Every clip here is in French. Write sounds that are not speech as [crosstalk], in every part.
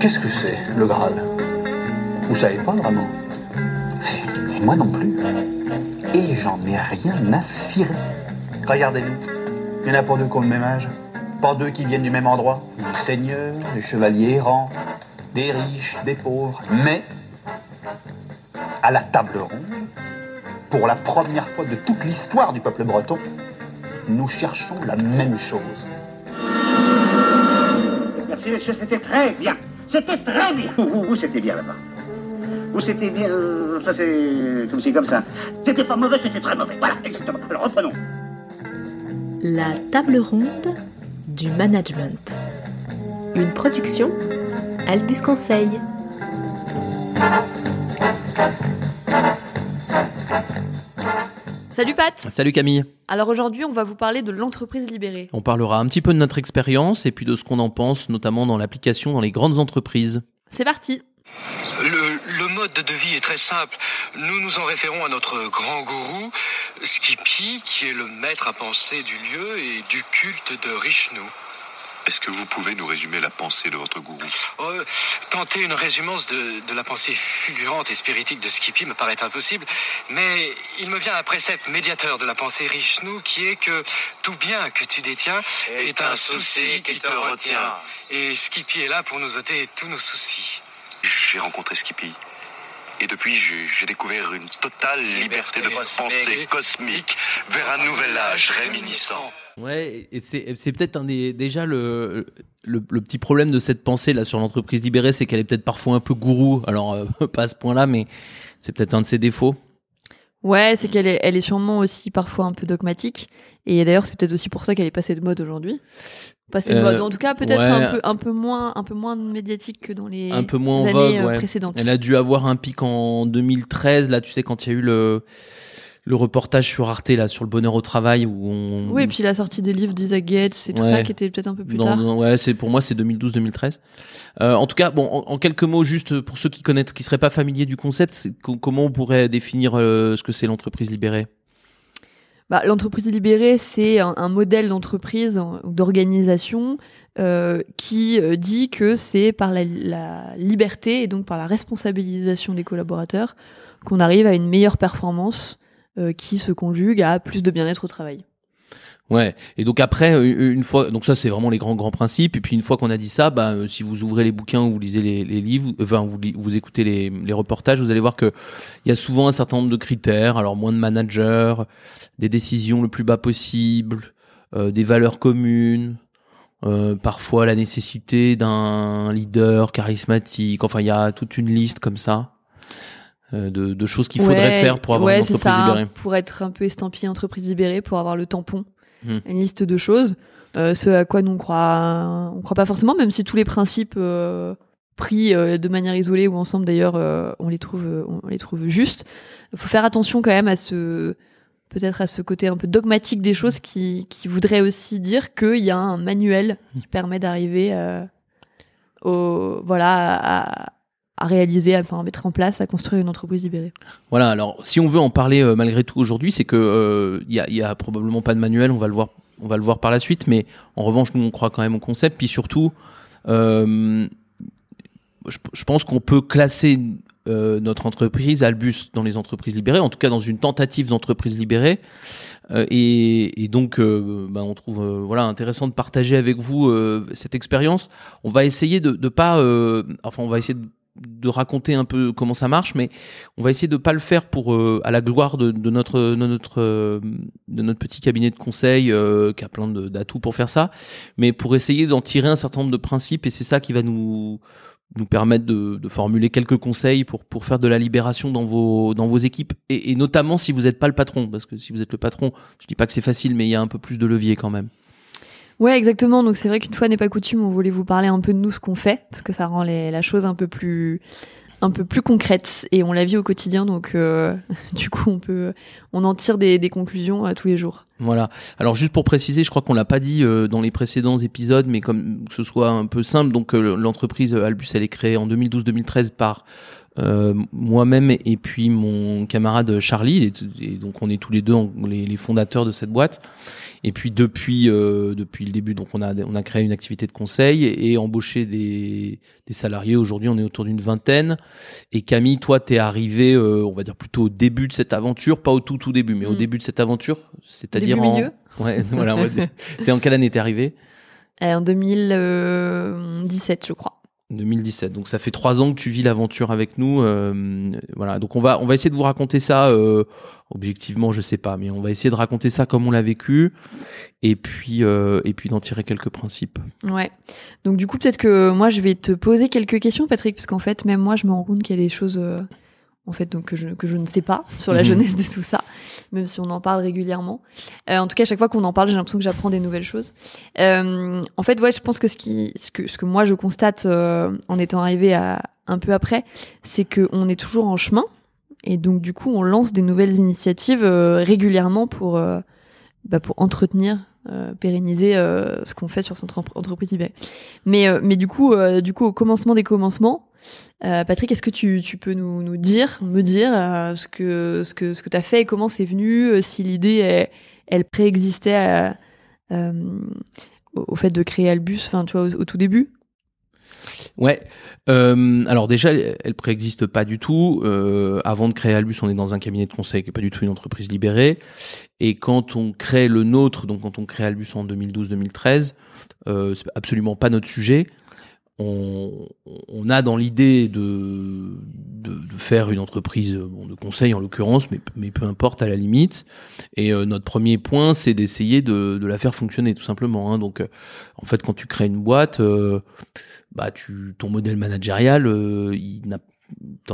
Qu'est-ce que c'est, le Graal? Vous savez pas vraiment? Et moi non plus. Et j'en ai rien à cirer. Regardez-nous. Il y en a pas deux qui ont le même âge. Pas deux qui viennent du même endroit. Des seigneurs, des chevaliers errants, des riches, des pauvres. Mais, à la table ronde, pour la première fois de toute l'histoire du peuple breton, nous cherchons la même chose. Merci, monsieur, c'était très bien. C'était très bien. Vous, vous, c'était bien là-bas? Vous, c'était bien. euh, Ça, c'est comme ci, comme ça. C'était pas mauvais, c'était très mauvais. Voilà, exactement. Alors, reprenons. La table ronde du management. Une production Albus Conseil. Salut Pat Salut Camille. Alors aujourd'hui, on va vous parler de l'entreprise libérée. On parlera un petit peu de notre expérience et puis de ce qu'on en pense, notamment dans l'application dans les grandes entreprises. C'est parti mode de vie est très simple. Nous nous en référons à notre grand gourou, Skippy, qui est le maître à penser du lieu et du culte de Rishnu. Est-ce que vous pouvez nous résumer la pensée de votre gourou? Euh, tenter une résumance de, de la pensée fulgurante et spiritique de Skippy me paraît impossible, mais il me vient un précepte médiateur de la pensée Rishnu qui est que tout bien que tu détiens est, un souci qui te retient. Et Skippy est là pour nous ôter tous nos soucis. J'ai rencontré Skippy. Et depuis, j'ai découvert une totale liberté, de pensée cosmique vers un nouvel âge réminiscent. Ouais, et c'est c'est peut-être un des déjà le, le le petit problème de cette pensée là sur l'entreprise libérée, c'est qu'elle est peut-être parfois un peu gourou. Alors euh, [laughs] pas à ce point-là, mais c'est peut-être un de ses défauts. Ouais, c'est qu'elle est, elle est sûrement aussi parfois un peu dogmatique. Et d'ailleurs, c'est peut-être aussi pour ça qu'elle est passée de mode aujourd'hui. Passée de Euh, mode, en tout cas peut-être ouais. un peu, un peu moins, un peu moins médiatique que dans les un peu moins en années vogue. euh, ouais. précédentes. Elle a dû avoir un pic en 2013 là, tu sais quand il y a eu le le reportage sur Arte là sur le bonheur au travail où on Oui, et puis la sortie des livres d'Isaac Gates et tout Ouais. ça qui était peut-être un peu plus Non, tard. non, ouais, c'est pour moi c'est 2012-2013. Euh, en tout cas, bon, en, en quelques mots, juste pour ceux qui connaissent, qui seraient pas familiers du concept, c'est co- comment on pourrait définir euh, ce que c'est l'entreprise libérée? Bah, l'entreprise libérée, c'est un, un modèle d'entreprise d'organisation euh, qui dit que c'est par la, la liberté et donc par la responsabilisation des collaborateurs qu'on arrive à une meilleure performance qui se conjugue à plus de bien-être au travail. Ouais. Et donc après, euh, une fois, donc ça c'est vraiment les grands grands principes. Et puis une fois qu'on a dit ça, bah, euh, si vous ouvrez les bouquins ou vous lisez les, livres, euh, enfin vous, vous écoutez les, les reportages, vous allez voir que il y a souvent un certain nombre de critères. Alors moins de managers, des décisions le plus bas possible, euh, des valeurs communes. euh, parfois la nécessité d'un leader charismatique. Enfin, il y a toute une liste comme ça euh, de, de choses qu'il faudrait Ouais, faire pour avoir ouais, une c'est entreprise ça, libérée. Pour être un peu estampillé entreprise libérée, pour avoir le tampon, Hmm. une liste de choses. Euh, ce à quoi nous on croit, on croit pas forcément, même si tous les principes euh, pris euh, de manière isolée ou ensemble d'ailleurs, euh, on les trouve, euh, on les trouve justes. Il faut faire attention quand même à ce, peut-être à ce côté un peu dogmatique des choses qui, qui voudrait aussi dire qu'il y a un manuel qui permet d'arriver euh, au, voilà, à, à réaliser, à, enfin, à mettre en place, à construire une entreprise libérée. Voilà, alors si on veut en parler euh, malgré tout aujourd'hui, c'est que euh, il y, a, y a probablement pas de manuel, on va le voir, on va le voir par la suite, mais en revanche nous on croit quand même au concept, puis surtout, euh, je, pense qu'on peut classer euh, notre entreprise Albus dans les entreprises libérées, en tout cas dans une tentative d'entreprise libérée, Euh, et, donc euh, bah, on trouve euh, voilà intéressant de partager avec vous euh, cette expérience. On va essayer de, de pas, euh, enfin on va essayer de, de raconter un peu comment ça marche, mais on va essayer de pas le faire pour euh, à la gloire de, notre de notre euh, de notre petit cabinet de conseil euh, qui a plein d'atouts pour faire ça, mais pour essayer d'en tirer un certain nombre de principes et c'est ça qui va nous nous permettre de, de formuler quelques conseils pour pour faire de la libération dans vos dans vos équipes et, et notamment si vous n'êtes pas le patron parce que si vous êtes le patron, je dis pas que c'est facile, mais il y a un peu plus de levier quand même. Ouais, exactement. Donc c'est vrai qu'une fois n'est pas coutume, on voulait vous parler un peu de nous, ce qu'on fait, parce que ça rend les- la chose un peu plus un peu plus concrète et on la vit au quotidien. Donc euh, [laughs] du coup, on peut on en tire des, des conclusions euh, tous les jours. Voilà. Alors juste pour préciser, je crois qu'on l'a pas dit euh, dans les précédents épisodes, mais comme que ce soit un peu simple, donc euh, l'entreprise Albus elle est créée en 2012-2013 par euh, moi-même et puis mon camarade Charlie, et donc on est tous les deux en- les, les fondateurs de cette boîte. Et puis depuis euh, depuis le début, donc on a on a créé une activité de conseil et, embauché des, des salariés. Aujourd'hui, on est autour d'une vingtaine. Et Camille, toi, t'es arrivé, euh, on va dire plutôt au début de cette aventure, pas au tout tout début, mais au Mm. début de cette aventure, c'est-à-dire en milieu [laughs] ouais, voilà. ouais, [laughs] T'es en quelle année t'es arrivé? Euh, En 2017, je crois. 2017. Donc ça fait trois ans que tu vis l'aventure avec nous. euh, voilà. Donc on va on va essayer de vous raconter ça. euh, objectivement, je sais pas, mais on va essayer de raconter ça comme on l'a vécu, et puis euh, et puis d'en tirer quelques principes. Ouais. Donc du coup, peut-être que moi, je vais te poser quelques questions, Patrick, parce qu'en fait, même moi, je me rends compte qu'il y a des choses, euh, en fait, donc que je, que je ne sais pas sur la Mhm. jeunesse de tout ça, même si on en parle régulièrement. Euh, en tout cas, à chaque fois qu'on en parle, j'ai l'impression que j'apprends des nouvelles choses. Euh, en fait, ouais, je pense que ce qui, ce que, ce que moi je constate euh, en étant arrivé à un peu après, c'est que on est toujours en chemin, et donc du coup, on lance des nouvelles initiatives euh, régulièrement pour, euh, bah, pour entretenir euh, pérenniser euh, ce qu'on fait sur cette entre- entreprise eBay. Mais, euh, mais du coup, du coup, au commencement des commencements, euh, Patrick, est-ce que tu, tu peux nous, dire, me dire euh, ce que ce que que t'as fait et comment c'est venu, euh, si l'idée elle, préexistait au, fait de créer Albus, tu au, tout début? Ouais. Alors déjà, elle préexiste pas du tout. Avant de créer Albus, on est dans un cabinet de conseil qui est pas du tout une entreprise libérée. Et quand on crée le nôtre, donc quand on crée Albus en 2012-2013, euh, c'est absolument pas notre sujet. On, on a dans l'idée de, de, de faire une entreprise bon, de conseil en l'occurrence, mais, mais peu importe à la limite. Et euh, notre premier point, c'est d'essayer de, de la faire fonctionner tout simplement. hein. Donc, euh, en fait, quand tu crées une boîte, euh, bah tu ton modèle managérial euh, il n'a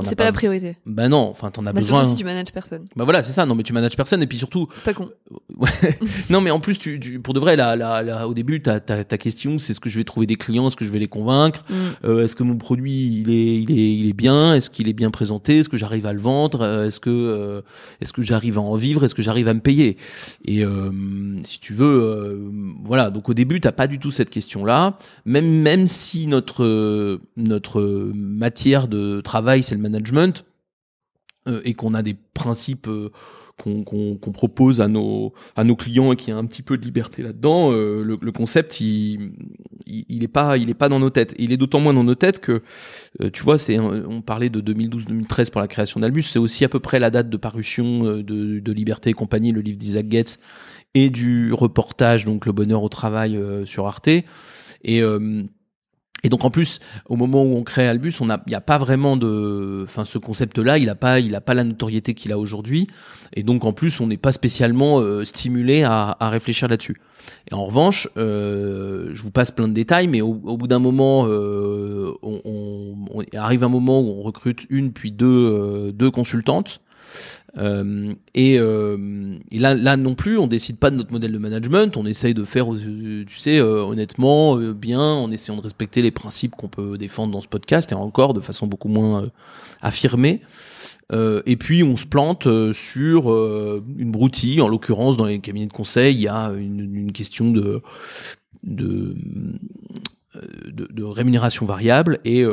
C'est pas la priorité. bah non enfin t'en as Bah, besoin. surtout si tu manages personne. bah voilà c'est ça. Non mais tu manages personne et puis surtout C'est pas con. [laughs] Non mais en plus tu, tu- pour de vrai là, là, là, au début ta, ta, ta question c'est est-ce que je vais trouver des clients est-ce que je vais les convaincre Mm. Euh, est-ce que mon produit il est il est il est bien? Est-ce qu'il est bien présenté? Est-ce que j'arrive à le vendre? Euh, est-ce que euh, est-ce que j'arrive à en vivre? Est-ce que j'arrive à me payer? Et euh, si tu veux voilà. Donc au début t'as pas du tout cette question là même même si notre notre matière de travail c'est le management euh, et qu'on a des principes euh, qu'on propose à nos à nos clients et qu'il y a un petit peu de liberté là-dedans, euh, le, concept il, il pas il est pas dans nos têtes. Il est d'autant moins dans nos têtes que tu vois c'est on parlait de 2012-2013 pour la création d'Albus, c'est aussi à peu près la date de parution de, Liberté et compagnie, le livre d'Isaac Getz et du reportage donc le bonheur au travail sur Arte et et donc en plus, au moment où on crée Albus, on il n'y a pas vraiment de, enfin ce concept-là, il a pas, il a pas la notoriété qu'il a aujourd'hui, et donc en plus, on n'est pas spécialement euh, stimulé à, à réfléchir là-dessus. Et en revanche, euh, je vous passe plein de détails, mais au, au bout d'un moment, euh, on, on- on arrive un moment où on recrute une puis deux, euh, deux consultantes. Euh, et, euh, là, non plus, on décide pas de notre modèle de management. On essaye de faire, euh, tu sais, honnêtement, bien, en essayant de respecter les principes qu'on peut défendre dans ce podcast, et encore de façon beaucoup moins affirmée. Et puis on se plante sur une broutille. En l'occurrence, dans les cabinets de conseil, il y a une, question de de, rémunération variable et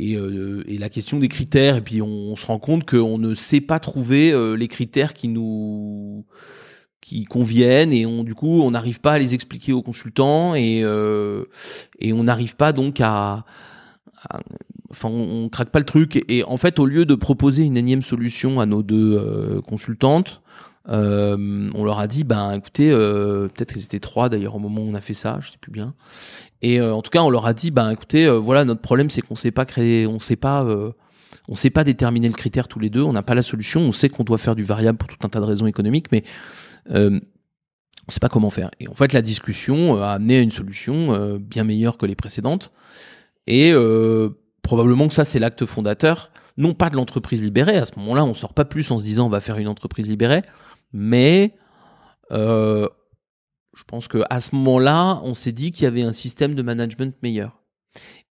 et, euh, et la question des critères. Et puis on, se rend compte qu'on ne sait pas trouver euh, les critères qui nous qui conviennent et on du coup on n'arrive pas à les expliquer aux consultants et euh, on n'arrive pas donc à, enfin on, on craque pas le truc et, en fait au lieu de proposer une énième solution à nos deux consultantes on leur a dit ben écoutez peut-être qu'ils étaient trois d'ailleurs au moment où on a fait ça je sais plus bien et euh, en tout cas on leur a dit ben écoutez euh, voilà notre problème c'est qu'on sait pas créer on sait pas euh, on sait pas déterminer le critère tous les deux on n'a pas la solution on sait qu'on doit faire du variable pour tout un tas de raisons économiques mais euh, on sait pas comment faire. Et en fait la discussion a amené à une solution euh, bien meilleure que les précédentes. Et euh, probablement que ça c'est l'acte fondateur non pas de l'entreprise libérée à ce moment-là on sort pas plus en se disant on va faire une entreprise libérée mais je pense que à ce moment-là, on s'est dit qu'il y avait un système de management meilleur.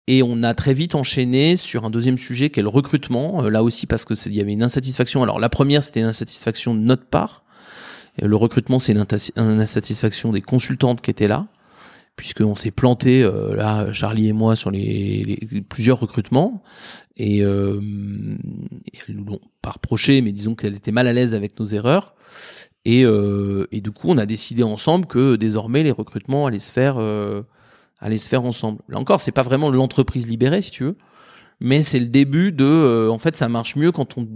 Et on a très vite enchaîné sur un deuxième sujet qui est le recrutement. Euh, là aussi parce que c'est- il y avait une insatisfaction. Alors la première, c'était une insatisfaction de notre part. Le recrutement, c'est une insatisfaction des consultantes qui étaient là, puisqu'on s'est planté euh, là, Charlie et moi, sur les, les- plusieurs recrutements, et, euh, et elles nous l'ont pas reproché, mais disons qu'elles étaient mal à l'aise avec nos erreurs. Et, euh, et du coup, on a décidé ensemble que désormais les recrutements allaient se faire, euh, allaient se faire ensemble. Là encore, c'est pas vraiment l'entreprise libérée, si tu veux, mais c'est le début de. euh, en fait, ça marche mieux quand on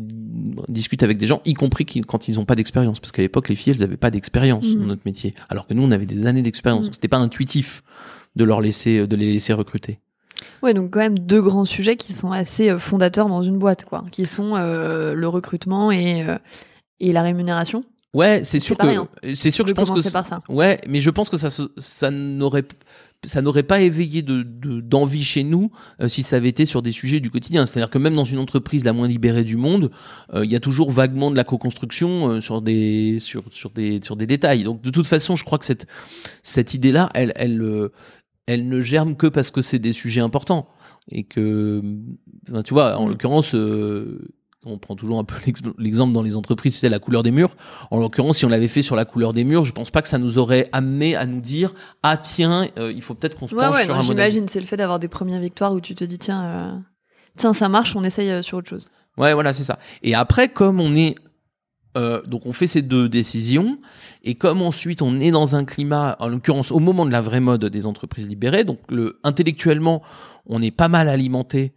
discute avec des gens, y compris quand ils n'ont pas d'expérience, parce qu'à l'époque, les filles, elles n'avaient pas d'expérience dans notre métier, alors que nous, on avait des années d'expérience. Mhm. C'était pas intuitif de leur laisser, de les laisser recruter. Ouais, donc quand même deux grands sujets qui sont assez fondateurs dans une boîte, quoi, qui sont le recrutement et et la rémunération. Ouais, c'est sûr que c'est sûr que je pense que ça. ouais, mais je pense que ça ça n'aurait ça n'aurait pas éveillé de de- d'envie chez nous euh, si ça avait été sur des sujets du quotidien. C'est-à-dire que même dans une entreprise la moins libérée du monde, euh, il y a toujours vaguement de la co-construction euh, sur des sur sur des sur des détails. Donc de toute façon, je crois que cette cette idée-là, elle elle euh, elle ne germe que parce que c'est des sujets importants et que tu vois, en Mm. l'occurrence. On prend toujours un peu [laughs] l'ex- l'exemple dans les entreprises, sais, la couleur des murs. En l'occurrence, si on l'avait fait sur la couleur des murs, je pense pas que ça nous aurait amené à nous dire ah tiens, euh, il faut peut-être qu'on se Ouais, penche ouais, sur non, un modèle. j'imagine, c'est le fait d'avoir des premières victoires où tu te dis tiens, euh, tiens, ça marche, on essaye euh, sur autre chose. Ouais, voilà, c'est ça. Et après, comme on est euh, donc on fait ces deux décisions et comme ensuite on est dans un climat, en l'occurrence au moment de la vraie mode des entreprises libérées, donc le, intellectuellement on est pas mal alimenté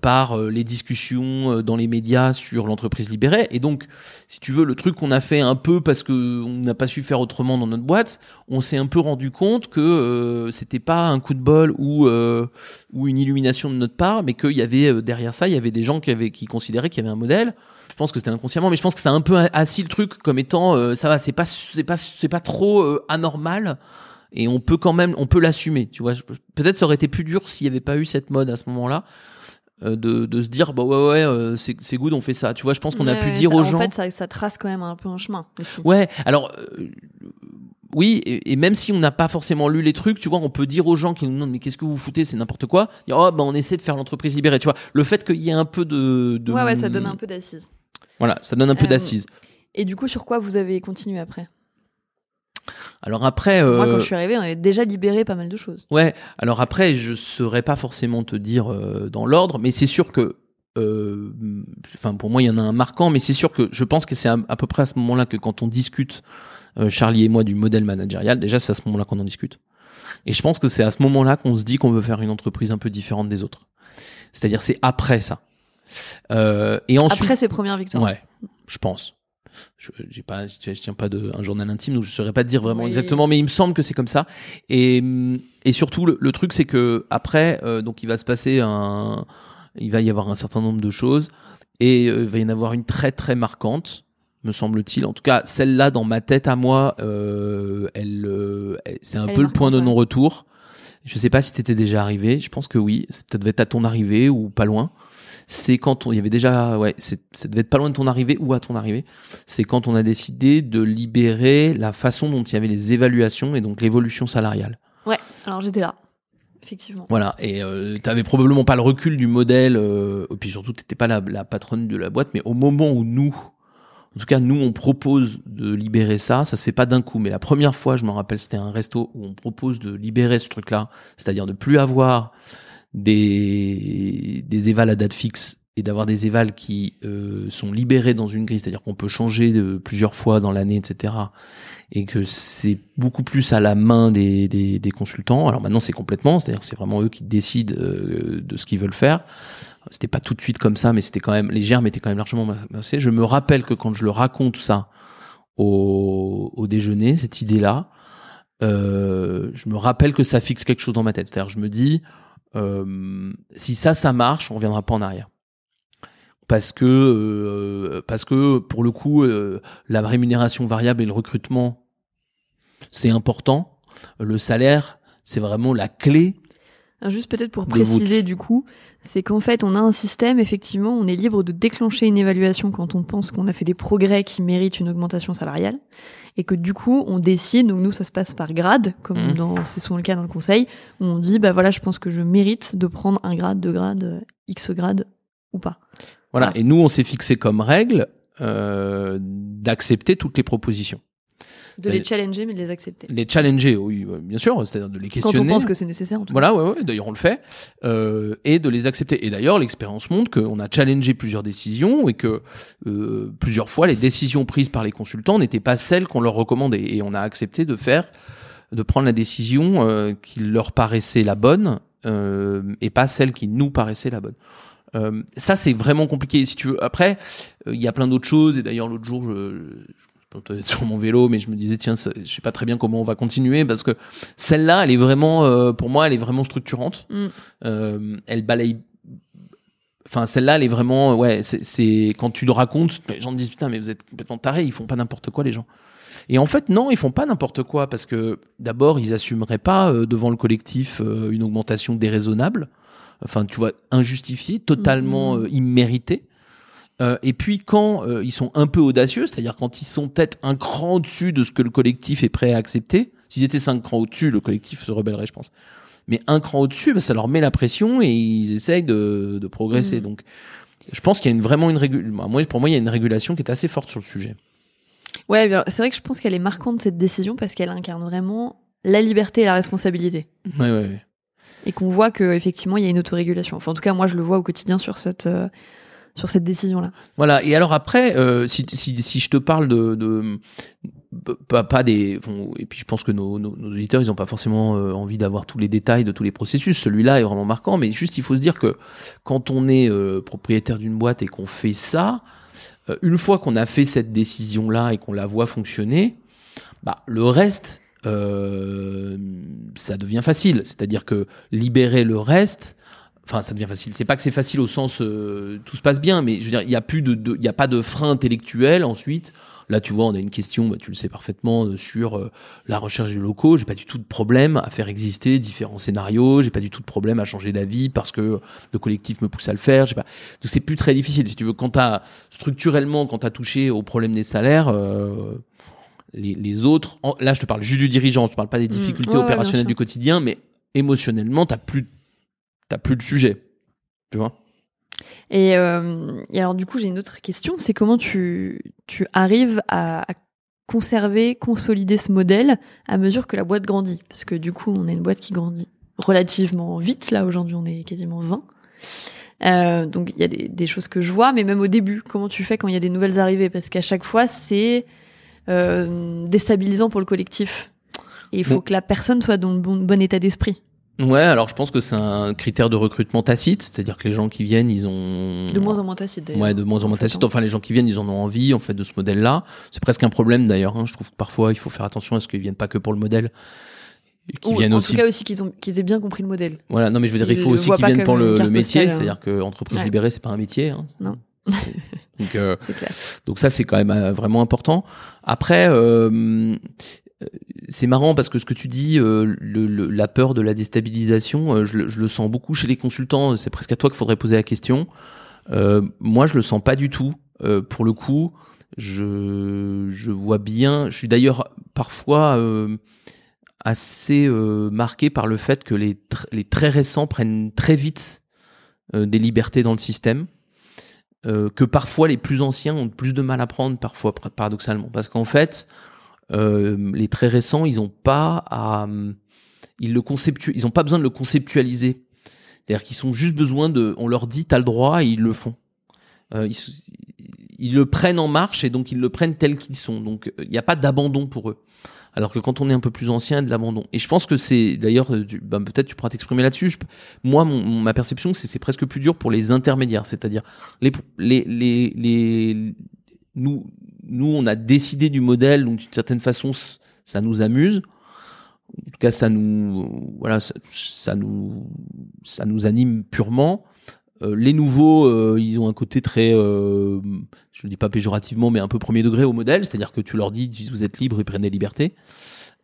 par euh, les discussions euh, dans les médias sur l'entreprise libérée et donc si tu veux le truc qu'on a fait un peu parce que on n'a pas su faire autrement dans notre boîte, on s'est un peu rendu compte que euh, c'était pas un coup de bol ou euh, ou une illumination de notre part, mais qu'il y avait euh, derrière ça, il y avait des gens qui avaient qui considéraient qu'il y avait un modèle. Je pense que c'était inconsciemment, mais je pense que ça a un peu assis le truc comme étant euh, ça va, c'est pas c'est pas c'est pas trop euh, anormal et on peut quand même on peut l'assumer, tu vois. Peut-être ça aurait été plus dur s'il y avait pas eu cette mode à ce moment-là. Euh, De, de se dire bah ouais ouais euh, c'est good on fait ça tu vois je pense qu'on a pu ouais, dire ça- aux en gens fait, ça, ça trace quand même un peu un chemin aussi. Ouais, alors euh, oui, et, et même si on n'a pas forcément lu les trucs, tu vois, on peut dire aux gens qui nous demandent mais qu'est-ce que vous foutez, c'est n'importe quoi. Dire oh ben on essaie de faire l'entreprise libérée, tu vois. Le fait qu'il y ait un peu de, de Ouais, ouais, ça donne un peu d'assises. Voilà, ça donne un peu d'assises. Et du coup, sur quoi vous avez continué après? Alors après, Moi, euh, quand je suis arrivée, on avait déjà libéré pas mal de choses. ouais, alors après, je saurais pas forcément te dire euh, dans l'ordre, mais c'est sûr que euh, enfin pour moi il y en a un marquant, mais c'est sûr que je pense que c'est à, à peu près à ce moment-là que quand on discute euh, Charlie et moi du modèle managérial, déjà c'est à ce moment-là qu'on en discute. Et je pense que c'est à ce moment-là qu'on se dit qu'on veut faire une entreprise un peu différente des autres. C'est-à-dire c'est après ça. Euh, et ensuite, Après ces premières victoires. ouais, je pense. Je, j'ai pas, je, je tiens pas de un journal intime, donc je saurais pas te dire vraiment Oui. exactement, mais il me semble que c'est comme ça. Et, et surtout le, le truc c'est que après, euh, donc il va se passer un, il va y avoir un certain nombre de choses et euh, il va y en avoir une très très marquante, me semble-t-il. En tout cas, celle-là dans ma tête à moi, euh, elle, euh, c'est un Elle peu le point de non-retour. Je sais pas si t'étais déjà arrivé. Je pense que oui. Ça devait être à ton arrivée ou pas loin. C'est quand on, il y avait déjà, ouais, c'est, ça devait être pas loin de ton arrivée ou à ton arrivée. C'est quand on a décidé de libérer la façon dont il y avait les évaluations et donc l'évolution salariale. Ouais, alors j'étais là. Effectivement. Voilà. Et euh, t'avais probablement pas le recul du modèle. Euh, et puis surtout, t'étais pas la, la patronne de la boîte. Mais au moment où nous, en tout cas, nous, on propose de libérer ça, ça se fait pas d'un coup. Mais la première fois, je me rappelle, c'était un resto où on propose de libérer ce truc-là, c'est-à-dire de plus avoir des, des évals à date fixe et d'avoir des évals qui euh, sont libérés dans une grille, c'est-à-dire qu'on peut changer de plusieurs fois dans l'année, etc. Et que c'est beaucoup plus à la main des, des, des consultants. Alors maintenant, c'est complètement, c'est-à-dire c'est vraiment eux qui décident euh, de ce qu'ils veulent faire. C'était pas tout de suite comme ça, mais c'était quand même les germes étaient quand même largement massés. Je me rappelle que quand je le raconte ça au, au déjeuner, cette idée-là, euh, je me rappelle que ça fixe quelque chose dans ma tête. C'est-à-dire, je me dis, euh, si ça, ça marche, on reviendra pas en arrière. Parce que, euh, parce que pour le coup, euh, la rémunération variable et le recrutement, c'est important. Le salaire, c'est vraiment la clé. Alors, Juste peut-être pour préciser du coup, c'est qu'en fait on a un système, effectivement, on est libre de déclencher une évaluation quand on pense qu'on a fait des progrès qui méritent une augmentation salariale, et que du coup on décide, donc nous ça se passe par grade, comme Mhm. dans c'est souvent le cas dans le conseil, où on dit bah voilà je pense que je mérite de prendre un grade, deux grades, euh, X grade ou pas. Voilà. Voilà. Et nous, on s'est fixé comme règle euh, d'accepter toutes les propositions. De les challenger, mais de les accepter. Les challenger, oui, euh, bien sûr, c'est-à-dire de les questionner. Quand on pense que c'est nécessaire, en tout Voilà, ouais, ouais, d'ailleurs on le fait, euh, et de les accepter. Et d'ailleurs, l'expérience montre qu'on a challengé plusieurs décisions et que euh, plusieurs fois, les décisions prises par les consultants n'étaient pas celles qu'on leur recommandait. Et on a accepté de faire, de prendre la décision euh, qui leur paraissait la bonne euh, et pas celle qui nous paraissait la bonne. Euh, ça, c'est vraiment compliqué. Si tu veux, après, euh, il y a plein d'autres choses. Et d'ailleurs, l'autre jour, je, je sur mon vélo, mais je me disais tiens, ça- je sais pas très bien comment on va continuer parce que celle-là, elle est vraiment, euh, pour moi, elle est vraiment structurante. Mm. Euh, elle balaye. Enfin, celle-là, elle est vraiment, ouais, c'est- quand tu le racontes, les gens te disent putain, mais vous êtes complètement tarés, ils font pas n'importe quoi, les gens. Et en fait, non, ils font pas n'importe quoi parce que d'abord, ils assumeraient pas euh, devant le collectif une augmentation déraisonnable, enfin, tu vois, injustifiée, totalement euh, imméritée. Euh, et puis quand euh, ils sont un peu audacieux, c'est-à-dire quand ils sont peut-être un cran au-dessus de ce que le collectif est prêt à accepter, s'ils étaient cinq crans au-dessus, le collectif se rebellerait, je pense. Mais un cran au-dessus, bah, ça leur met la pression et ils essayent de, de progresser. Mhm. Donc, je pense qu'il y a une, vraiment une régulation. Moi, pour moi, il y a une régulation qui est assez forte sur le sujet. Ouais, c'est vrai que je pense qu'elle est marquante cette décision parce qu'elle incarne vraiment la liberté et la responsabilité. Ouais, ouais, ouais. Et qu'on voit qu'effectivement, il y a une autorégulation. Enfin, en tout cas, moi, je le vois au quotidien sur cette, euh, sur cette décision-là. Voilà. Et alors après, euh, si, si, si je te parle de, de pas, pas des, et puis je pense que nos, nos, auditeurs, ils n'ont pas forcément euh, envie d'avoir tous les détails de tous les processus. Celui-là est vraiment marquant, mais juste il faut se dire que quand on est euh, propriétaire d'une boîte et qu'on fait ça, une fois qu'on a fait cette décision-là et qu'on la voit fonctionner, bah le reste, ça devient facile. C'est-à-dire que libérer le reste, enfin ça devient facile. C'est pas que c'est facile au sens euh, tout se passe bien, mais je veux dire il y a plus de, de- il y a pas de frein intellectuel ensuite. Là, tu vois, on a une question, bah, tu le sais parfaitement, euh, sur euh, la recherche de locaux. J'ai pas du tout de problème à faire exister différents scénarios. J'ai pas du tout de problème à changer d'avis parce que le collectif me pousse à le faire. Pas. Donc c'est plus très difficile. Si tu veux, quand t'as structurellement, quand t'as touché au problème des salaires. euh, les, les autres, en- là je te parle juste du dirigeant, je te parle pas des difficultés ouais, bien opérationnelles du quotidien, mais émotionnellement, t'as plus, t'as plus de sujet, tu vois. Et, euh, et alors, du coup, j'ai une autre question. C'est comment tu, tu arrives à, à conserver, consolider ce modèle à mesure que la boîte grandit? Parce que du coup, on est une boîte qui grandit relativement vite. Là, aujourd'hui, on est quasiment 20. Euh, donc, il y a des, des choses que je vois, mais même au début, comment tu fais quand il y a des nouvelles arrivées? Parce qu'à chaque fois, c'est euh, déstabilisant pour le collectif. Et il faut Bon. que la personne soit dans le bon, bon état d'esprit. Ouais, alors je pense que c'est un critère de recrutement tacite, c'est-à-dire que les gens qui viennent, ils ont De moins en moins tacite, d'ailleurs. Ouais, de moins en moins tacite. hein. Enfin, les gens qui viennent, ils en ont envie, en fait, de ce modèle-là. C'est presque un problème, d'ailleurs. hein. Je trouve que parfois, il faut faire attention à ce qu'ils viennent pas que pour le modèle, qu'ils Ou, viennent en aussi. tout cas aussi qu'ils ont qu'ils aient bien compris le modèle. Voilà. Non, mais je veux dire, il faut aussi qu'ils viennent pour le, métier, postale, hein. c'est-à-dire que entreprise Ouais. libérée, c'est pas un métier. hein. Non. Donc, euh, [laughs] C'est clair. Donc ça, c'est quand même euh, vraiment important. Après, euh, c'est marrant parce que ce que tu dis, euh, la peur de la déstabilisation, euh, je, le- sens beaucoup chez les consultants. C'est presque à toi qu'il faudrait poser la question. Euh, moi, je le sens pas du tout. Pour le coup, je, vois bien. Je suis d'ailleurs parfois assez marqué par le fait que les, les très récents prennent très vite des libertés dans le système que parfois les plus anciens ont plus de mal à prendre, parfois par- paradoxalement, parce qu'en fait, euh, les très récents, ils ont pas à, ils le conceptu, ils pas besoin de le conceptualiser. C'est-à-dire qu'ils ont juste besoin de, on leur dit t'as le droit et ils le font. Euh, ils, le prennent en marche et donc ils le prennent tels qu'ils sont. Donc il n'y a pas d'abandon pour eux. Alors que quand on est un peu plus ancien, il y a de l'abandon. Et je pense que c'est d'ailleurs, euh, ben, peut-être tu pourras t'exprimer là-dessus. Moi, ma perception, c'est c'est presque plus dur pour les intermédiaires, c'est-à-dire les, les, les, nous, nous, on a décidé du modèle, donc d'une certaine façon, ça nous amuse. En tout cas, ça nous, voilà, ça, nous, ça nous anime purement. Euh, les nouveaux, euh, ils ont un côté très, euh, je le dis pas péjorativement, mais un peu premier degré au modèle, c'est-à-dire que tu leur dis, vous êtes libres et prenez liberté.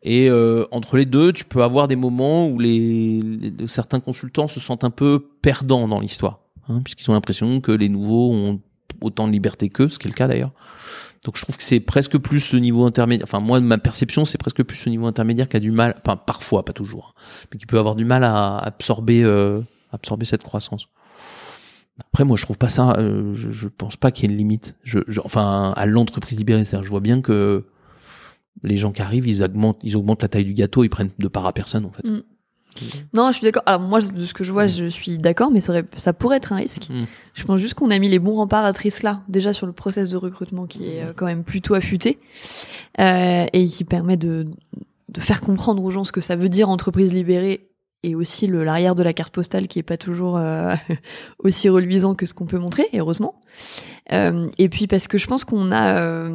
Et euh, entre les deux, tu peux avoir des moments où les, les- certains consultants se sentent un peu perdants dans l'histoire, hein, puisqu'ils ont l'impression que les nouveaux ont autant de liberté qu'eux, ce qui est le cas d'ailleurs. Donc je trouve que c'est presque plus ce niveau intermédiaire. Enfin moi, ma perception, c'est presque plus ce niveau intermédiaire qui a du mal, enfin parfois, pas toujours, hein, mais qui peut avoir du mal à absorber, euh, absorber cette croissance. Après, moi, je trouve pas ça. euh, je, je pense pas qu'il y ait une limite. Enfin, à l'entreprise libérée, je vois bien que les gens qui arrivent, ils augmentent, ils augmentent la taille du gâteau, ils prennent de part à personne en fait. Mm. Non, je suis d'accord. Alors moi, de ce que je vois, je suis d'accord, mais ça, aurait- ça pourrait être un risque. Mm. Je pense juste qu'on a mis les bons remparts à ce risque-là, déjà sur le process de recrutement qui est euh, quand même plutôt affûté euh, et qui permet de, de faire comprendre aux gens ce que ça veut dire entreprise libérée et aussi l'arrière de la carte postale qui est pas toujours euh, [laughs] aussi reluisant que ce qu'on peut montrer, et heureusement. Euh, et puis parce que je pense qu'on a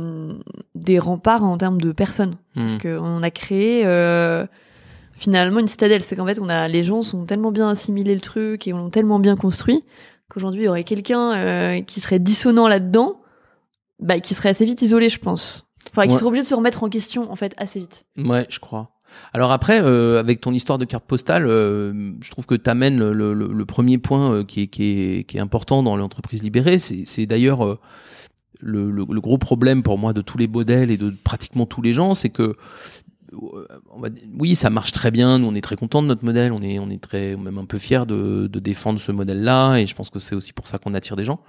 des remparts en termes de personnes. Mm. On a créé finalement une citadelle. C'est qu'en fait, on a les gens sont tellement bien assimilé le truc et on l'ont tellement bien construit qu'aujourd'hui, il y aurait quelqu'un euh, qui serait dissonant là-dedans, bah, qui serait assez vite isolé, je pense. Enfin, qui serait obligé de se remettre en question, en fait, assez vite. Ouais, je crois. Alors après, euh, avec ton histoire de carte postale, euh, je trouve que tu amènes le, le- le premier point qui, est, qui, est, qui est important dans l'entreprise libérée. C'est c'est d'ailleurs le, le- le gros problème pour moi de tous les modèles et de pratiquement tous les gens, c'est que on va dire- oui, ça marche très bien. Nous, on est très content de notre modèle. On est, on est très, même un peu fiers de, de défendre ce modèle-là. Et je pense que c'est aussi pour ça qu'on attire des gens.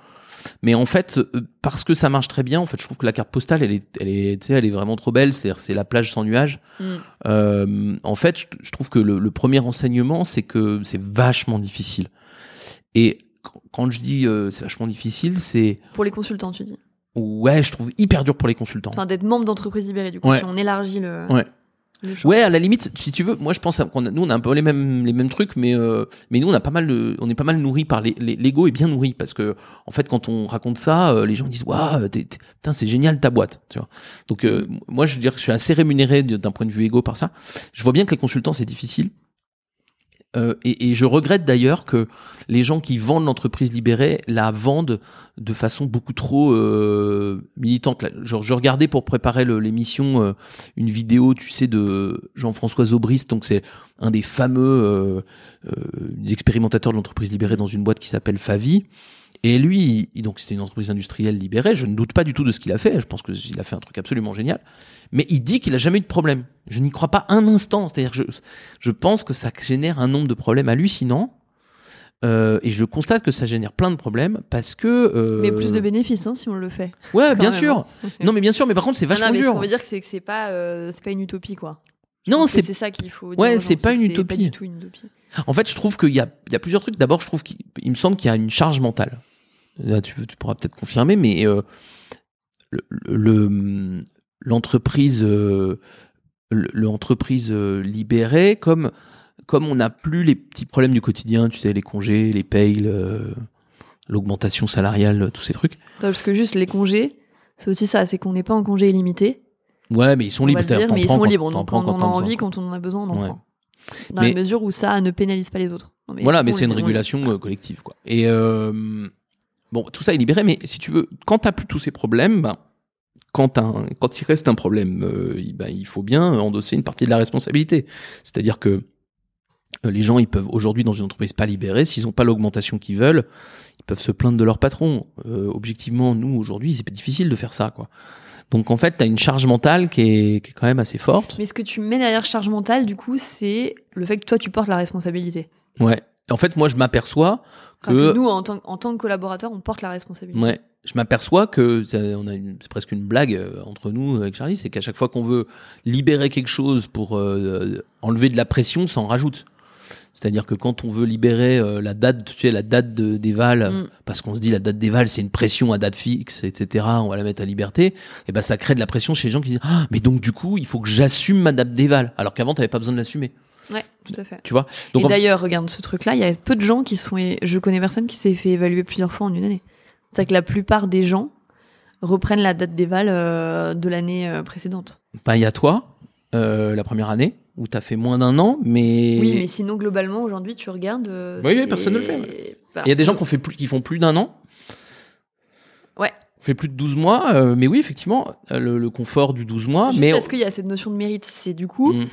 Mais en fait, euh, parce que ça marche très bien, en fait, je trouve que la carte postale, elle est, elle est, elle est vraiment trop belle. C'est-à-dire, c'est la plage sans nuages. Euh, en fait, je, je trouve que le, le premier enseignement, c'est que c'est vachement difficile. Et quand- quand je dis euh, c'est vachement difficile, c'est Pour les consultants, tu dis? ouais, je trouve hyper dur pour les consultants. Enfin, d'être membre d'entreprise libérée, du coup, Ouais. si on élargit le, Ouais. Ouais, à la limite, si tu veux, moi je pense qu'on a, nous on a un peu les mêmes les mêmes trucs, mais euh, mais nous on a pas mal de, on est pas mal nourri par les les- l'ego est bien nourri parce que en fait quand on raconte ça, euh, les gens disent waouh, putain c'est génial ta boîte, tu vois. Donc euh, moi je veux dire que je suis assez rémunéré d'un point de vue ego par ça. Je vois bien que les consultants c'est difficile. Euh, et, je regrette d'ailleurs que les gens qui vendent l'entreprise libérée la vendent de façon beaucoup trop euh, militante. Genre, je regardais pour préparer l'émission euh, une vidéo, tu sais, de Jean-François Zobrist, donc c'est un des fameux expérimentateurs de l'entreprise libérée dans une boîte qui s'appelle Favi. Et lui, il- donc c'était une entreprise industrielle libérée. Je ne doute pas du tout de ce qu'il a fait. Je pense qu'il a fait un truc absolument génial. Mais il dit qu'il a jamais eu de problème. Je n'y crois pas un instant. C'est-à-dire, je, je pense que ça génère un nombre de problèmes hallucinants. Euh, et je constate que ça génère plein de problèmes parce que. euh, Mais plus de bénéfices, hein, si on le fait. Ouais, bien même, sûr. Non, mais bien sûr. Mais par contre, c'est vachement non, mais ce dur. qu'on veut dire, c'est que c'est pas, euh, c'est pas une utopie, quoi. Je Non, c'est c'est ça qu'il faut. dire Ouais, c'est pas une utopie. pas du tout une utopie. En fait, je trouve qu'il y a, il y a plusieurs trucs. D'abord, je trouve qu'il il me semble qu'il y a une charge mentale. Là, tu, tu pourras peut-être confirmer, mais euh, le- le- l'entreprise, euh, le- l'entreprise euh, libérée, comme comme on n'a plus les petits problèmes du quotidien, tu sais, les congés, les payes, le- l'augmentation salariale, tous ces trucs. Attends, Parce que juste les congés, c'est aussi ça, c'est qu'on n'est pas en congé illimité. Ouais, mais ils sont on libres. dire, mais ils sont quand- libres. Donc quand on quand a envie, quand on en a besoin, on en Ouais. prend. Dans Mais- la mesure où ça ne pénalise pas les autres. Non, mais Voilà, mais c'est une les- régulation euh, collective, quoi. Et euh, bon, tout ça est libéré, mais si tu veux, quand t'as plus tous ces problèmes, ben, quand, un- quand il reste un problème, euh, il- ben, il faut bien endosser une partie de la responsabilité. C'est-à-dire que les gens, ils peuvent aujourd'hui dans une entreprise pas libérée, s'ils n'ont pas l'augmentation qu'ils veulent, ils peuvent se plaindre de leur patron. Euh, objectivement, nous aujourd'hui, c'est pas difficile de faire ça, quoi. Donc en fait, t'as une charge mentale qui est, qui est quand même assez forte. Mais ce que tu mets derrière charge mentale, du coup, c'est le fait que toi, tu portes la responsabilité. Ouais. En fait, moi, je m'aperçois Enfin, que nous, en tant, en tant que collaborateurs, on porte la responsabilité. Ouais, je m'aperçois que ça- on a une- c'est presque une blague euh, entre nous avec Charlie, c'est qu'à chaque fois qu'on veut libérer quelque chose pour euh, enlever de la pression, ça en rajoute. C'est-à-dire que quand on veut libérer euh, la date, tu sais, la date de, des Vals, Mm. parce qu'on se dit la date des Vals, c'est une pression à date fixe, etc., on va la mettre à liberté, et ben ça crée de la pression chez les gens qui disent ah, mais donc du coup, il faut que j'assume ma date des Vals, alors qu'avant, t'avais pas besoin de l'assumer, Ouais, tout à fait. tu vois? Et en- d'ailleurs, regarde ce truc-là, il y a peu de gens qui sont. Je connais personne qui s'est fait évaluer plusieurs fois en une année. C'est-à-dire que la plupart des gens reprennent la date d'éval euh, de l'année euh, précédente. ben, il y a toi, euh, la première année, où t'as fait moins d'un an, mais Oui, mais sinon, globalement, aujourd'hui, tu regardes. euh, Oui, oui, personne ne le fait, Il y a des gens qui, ont fait plus, qui font plus d'un an. Ouais. Fait plus de 12 mois, euh, mais oui, effectivement, euh, le, le confort du 12 mois. Juste mais parce qu'il y a cette notion de mérite. C'est du coup, Mm.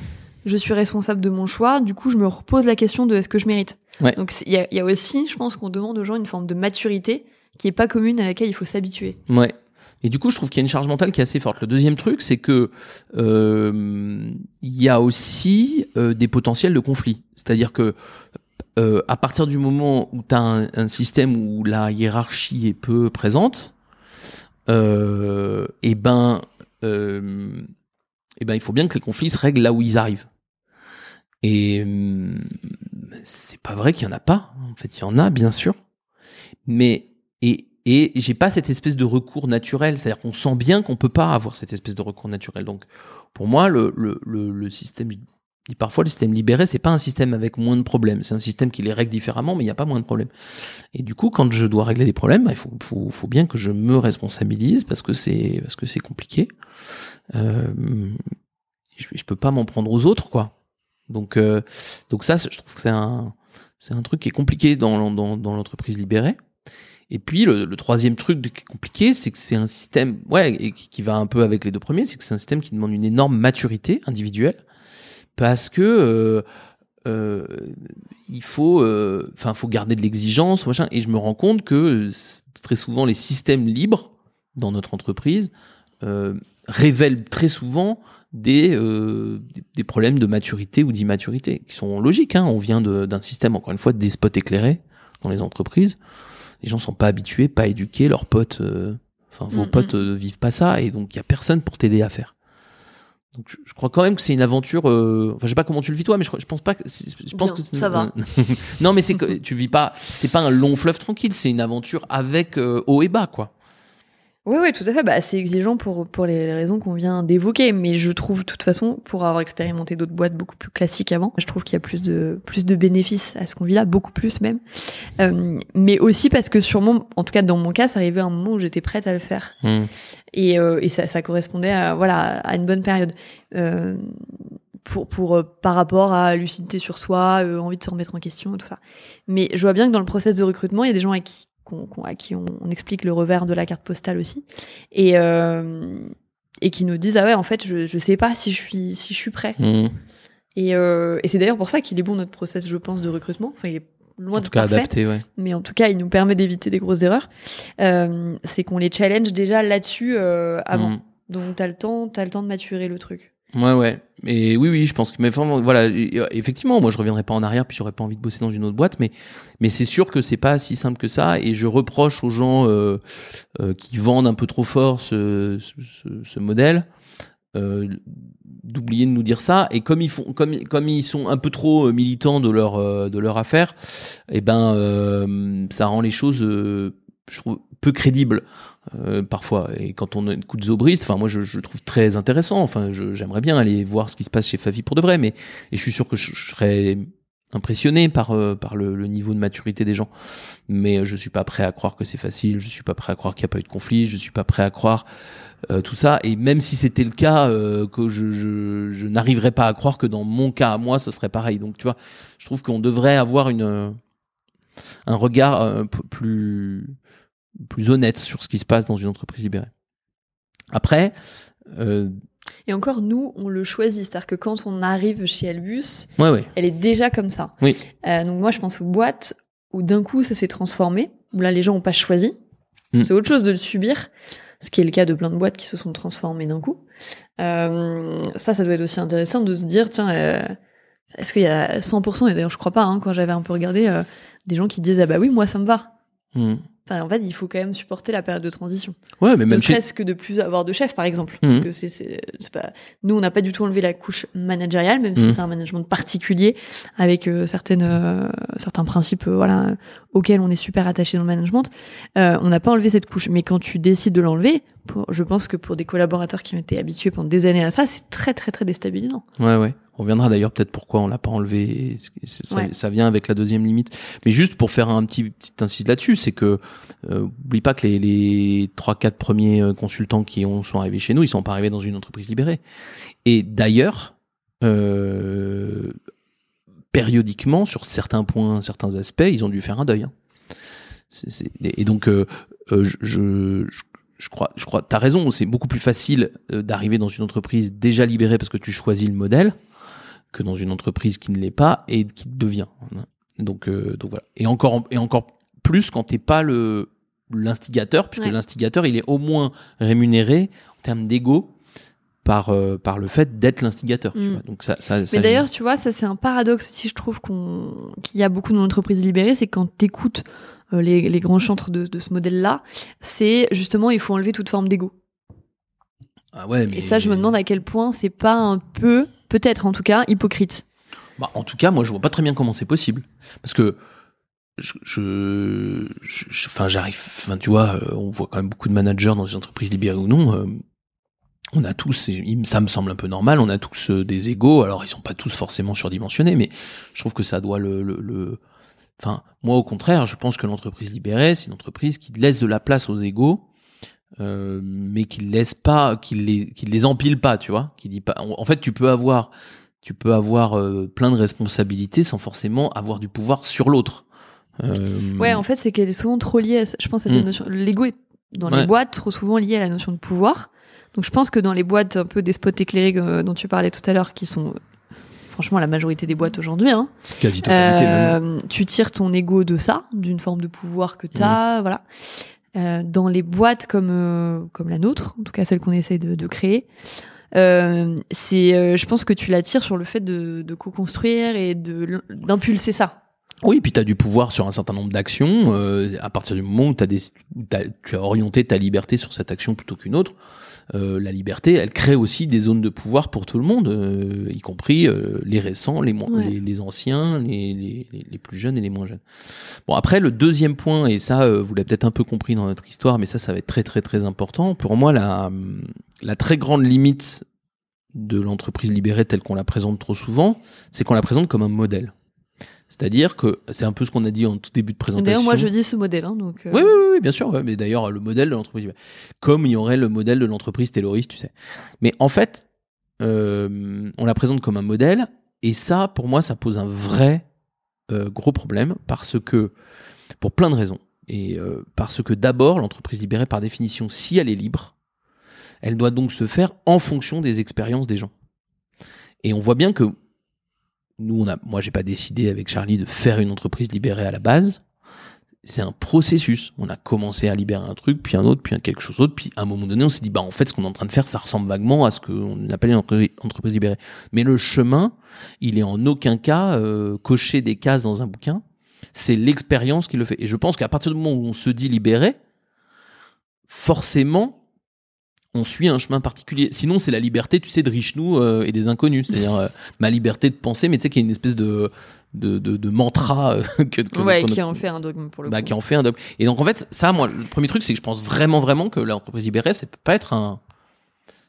je suis responsable de mon choix. Du coup, je me repose la question de est-ce que je mérite. Ouais. Donc, il y y a aussi, je pense qu'on demande aux gens une forme de maturité qui est pas commune à laquelle il faut s'habituer. Ouais. Et du coup, je trouve qu'il y a une charge mentale qui est assez forte. Le deuxième truc, c'est que euh, il y a aussi euh, des potentiels de conflit. C'est-à-dire que euh, à partir du moment où tu as un, système où la hiérarchie est peu présente, euh, et ben euh, eh ben, il faut bien que les conflits se règlent là où ils arrivent. Et hum, c'est pas vrai qu'il y en a pas. En fait, il y en a, bien sûr. Mais, et, et j'ai pas cette espèce de recours naturel. C'est-à-dire qu'on sent bien qu'on peut pas avoir cette espèce de recours naturel. Donc, pour moi, le, le, le, le système, dis parfois le système libéré, c'est pas un système avec moins de problèmes. C'est un système qui les règle différemment, mais il n'y a pas moins de problèmes. Et du coup, quand je dois régler des problèmes, bah, il faut, faut, faut bien que je me responsabilise parce que c'est, parce que c'est compliqué. Euh, je, je peux pas m'en prendre aux autres, quoi. Donc, euh, donc ça, je trouve que c'est un, c'est un truc qui est compliqué dans, dans, dans l'entreprise libérée. Et puis le, troisième truc qui est compliqué, c'est que c'est un système, ouais, et qui, va un peu avec les deux premiers, c'est que c'est un système qui demande une énorme maturité individuelle, parce que euh, euh, il faut, euh, enfin, faut garder de l'exigence, machin. Et je me rends compte que très souvent les systèmes libres dans notre entreprise révèlent très souvent des, des- problèmes de maturité ou d'immaturité qui sont logiques. Hein. On vient d'un système, encore une fois, des spots éclairés dans les entreprises. Les gens sont pas habitués, pas éduqués, leurs potes, euh, enfin vos Mm, potes euh, vivent pas ça, et donc il y a personne pour t'aider à faire. Donc je, je crois quand même que c'est une aventure. euh, Enfin, je sais pas comment tu le vis toi, mais je, pense pas que. c'est- Je pense Bien, que ça va. [laughs] non, mais c'est que tu vis pas. C'est pas un long fleuve tranquille. C'est une aventure avec euh, haut et bas, quoi. Oui, oui, tout à fait. Bah, c'est exigeant pour, pour les raisons qu'on vient d'évoquer. Mais je trouve, de toute façon, pour avoir expérimenté d'autres boîtes beaucoup plus classiques avant, je trouve qu'il y a plus de, plus de bénéfices à ce qu'on vit là, beaucoup plus même. Euh, mais aussi parce que sûrement, en tout cas dans mon cas, ça arrivait à un moment où j'étais prête à le faire. Hmm. Et, euh, et ça, ça correspondait à, voilà, à une bonne période. Euh, pour, pour, euh, par rapport à lucidité sur soi, euh, envie de se remettre en question et tout ça. Mais je vois bien que dans le process de recrutement, il y a des gens à qui, qu'on- qu'on- à qui on, on explique le revers de la carte postale aussi. Et, euh, et qui nous disent, ah ouais, en fait, je, je sais pas si je suis, si je suis prêt. Hmm. Et, euh, et c'est d'ailleurs pour ça qu'il est bon notre process, je pense, de recrutement. Enfin, il est loin En de tout cas, parfait adapté, ouais. mais en tout cas, il nous permet d'éviter des grosses erreurs. Euh, c'est qu'on les challenge déjà là-dessus euh, avant. Hmm. Donc t'as le temps, t'as le temps de maturer le truc. Ouais, ouais. Et oui, oui, je pense que, mais enfin, voilà, effectivement, moi, je reviendrai pas en arrière, puis j'aurais pas envie de bosser dans une autre boîte, mais, mais c'est sûr que c'est pas si simple que ça, et je reproche aux gens euh, euh, qui vendent un peu trop fort ce, ce, modèle. euh, d'oublier de nous dire ça et comme ils font comme ils sont un peu trop euh, militants de leur de leur affaire et ben euh, ça rend les choses je trouve peu crédibles euh, parfois. Et quand on écoute Zobrist enfin moi je, je le trouve très intéressant. Enfin j'aimerais bien aller voir ce qui se passe chez Favi pour de vrai mais et je suis sûr que je, serais impressionné par euh, par le, le niveau de maturité des gens. Mais je suis pas prêt à croire que c'est facile. Je suis pas prêt à croire qu'il n'y a pas eu de conflit. Je suis pas prêt à croire euh, tout ça. Et même si c'était le cas euh, que je, je, je n'arriverais pas à croire que dans mon cas à moi ce serait pareil. Donc tu vois je trouve qu'on devrait avoir une un regard euh, plus plus honnête sur ce qui se passe dans une entreprise libérée après euh, Et encore, nous, on le choisit. C'est-à-dire que quand on arrive chez ouais ouais elle est déjà comme ça. Oui. Euh, donc moi, je pense aux boîtes où d'un coup, ça s'est transformé. Où là, les gens n'ont pas choisi. Mm. C'est autre chose de le subir. Ce qui est le cas de plein de boîtes qui se sont transformées d'un coup. Euh, ça, ça doit être aussi intéressant de se dire, tiens, est-ce qu'il y a 100%, et d'ailleurs je crois pas, hein, quand j'avais un peu regardé, euh, des gens qui disent, ah bah oui, moi ça me va. Hmm. Enfin, en fait, il faut quand même supporter la période de transition. ouais mais Ne même chez serait-ce que de plus avoir de chef, par exemple. Parce Mhm. que c'est, c'est, c'est pas, nous, on n'a pas du tout enlevé la couche managériale, même si Mhm. c'est un management particulier avec euh, certaines, euh, certains principes, euh, voilà, auxquels on est super attaché dans le management. Euh, on n'a pas enlevé cette couche. Mais quand tu décides de l'enlever, pour, je pense que pour des collaborateurs qui ont été habitués pendant des années à ça, c'est très, très, très déstabilisant. Ouais, ouais. On reviendra d'ailleurs peut-être pourquoi on l'a pas enlevé. Ça, Ouais. ça vient avec la deuxième limite. Mais juste pour faire un petit, petit incise là-dessus, c'est que euh, oublie pas que les, les 3-4 premiers euh, consultants qui ont, sont arrivés chez nous, ils sont pas arrivés dans une entreprise libérée. Et d'ailleurs, euh, périodiquement, sur certains points, certains aspects, ils ont dû faire un deuil. hein. Et et donc, euh, euh, je, je, je- je crois, je crois, t'as raison. C'est beaucoup plus facile euh, d'arriver dans une entreprise déjà libérée parce que tu choisis le modèle que dans une entreprise qui ne l'est pas et qui devient. Donc, euh, donc voilà. Et encore, et encore plus quand t'es pas le l'instigateur, puisque Ouais. l'instigateur, il est au moins rémunéré en termes d'ego par euh, par le fait d'être l'instigateur. Mm. vois. Donc ça, ça, ça- Mais d'ailleurs, tu vois, ça c'est un paradoxe si je trouve qu'on qu'il y a beaucoup d'entreprises libérées, c'est quand t'écoutes les, les grands chantres de, de ce modèle-là, c'est justement il faut enlever toute forme d'ego. Ah ouais, mais Et ça, je me demande à quel point c'est pas un peu, peut-être en tout cas, hypocrite. Bah, en tout cas, moi, je vois pas très bien comment c'est possible. Parce que, je, enfin, j'arrive, enfin, tu vois, euh, on voit quand même beaucoup de managers dans les entreprises libérées ou non. euh, on a tous, et ça me semble un peu normal, on a tous euh, des égaux. Alors, ils sont pas tous forcément surdimensionnés, mais je trouve que ça doit le, le, le- enfin, moi, au contraire, je pense que l'entreprise libérée, c'est une entreprise qui laisse de la place aux égaux. euh, mais qui laisse pas, qui les, qui les empile pas, tu vois, qui dit pas. En fait, tu peux avoir tu peux avoir euh, plein de responsabilités sans forcément avoir du pouvoir sur l'autre. Euh, Ouais, en fait, c'est qu'elle est souvent trop liée, à, ça- je pense, à cette Mm. notion. L'ego est dans Ouais. les boîtes trop souvent lié à la notion de pouvoir. Donc, je pense que dans les boîtes un peu des spots éclairés euh, dont tu parlais tout à l'heure, qui sont franchement la majorité des boîtes aujourd'hui, hein, quasi totalité même. euh, tu tires ton ego de ça, d'une forme de pouvoir que tu Mm. as, voilà. Euh, dans les boîtes comme euh, comme la nôtre, en tout cas celle qu'on essaye de, de créer, c'est, je pense que tu l'attires sur le fait de, de co-construire et de d'impulser ça. Oui, puis tu as du pouvoir sur un certain nombre d'actions. euh, à partir du moment où, t'as des, où t'as- tu as orienté ta liberté sur cette action plutôt qu'une autre, euh, la liberté, elle crée aussi des zones de pouvoir pour tout le monde, euh, y compris euh, les récents, les, Ouais. les, les anciens, les, les, les- les plus jeunes et les moins jeunes. Bon, après, le deuxième point, et ça, euh, vous l'avez peut-être un peu compris dans notre histoire, mais ça, ça va être très, très, très important. Pour moi, la, la très grande limite de l'entreprise libérée telle qu'on la présente trop souvent, c'est qu'on la présente comme un modèle. C'est-à-dire que c'est un peu ce qu'on a dit en tout début de présentation. D'ailleurs, moi, je dis ce modèle, hein, donc. euh, Oui, oui, oui, oui, bien sûr. ouais, mais d'ailleurs, le modèle de l'entreprise, comme il y aurait le modèle de l'entreprise terroriste, tu sais. Mais en fait, euh, on la présente comme un modèle, et ça, pour moi, ça pose un vrai euh, gros problème parce que, pour plein de raisons, et parce que d'abord, l'entreprise libérée, par définition, si elle est libre, elle doit donc se faire en fonction des expériences des gens. Et on voit bien que nous, on a, moi, j'ai pas décidé avec Charlie de faire une entreprise libérée à la base. C'est un processus. On a commencé à libérer un truc, puis un autre, puis un quelque chose d'autre, puis à un moment donné, on s'est dit, bah, en fait, ce qu'on est en train de faire, ça ressemble vaguement à ce qu'on appelle une entre- entreprise libérée. Mais le chemin, il est en aucun cas euh, cocher des cases dans un bouquin. C'est l'expérience qui le fait. Et je pense qu'à partir du moment où on se dit libéré, forcément, on suit un chemin particulier. Sinon, c'est la liberté, tu sais, de Richelieu euh, et des inconnus. C'est-à-dire euh, ma liberté de penser, mais tu sais qu'il y a une espèce de, de, de, de mantra euh, [laughs] que, que- Ouais, qui en fait un dogme pour le bah, coup. qui en fait un dogme. Et donc, en fait, ça, moi, le premier truc, c'est que je pense vraiment, vraiment que l'entreprise libérée, c'est pas être un.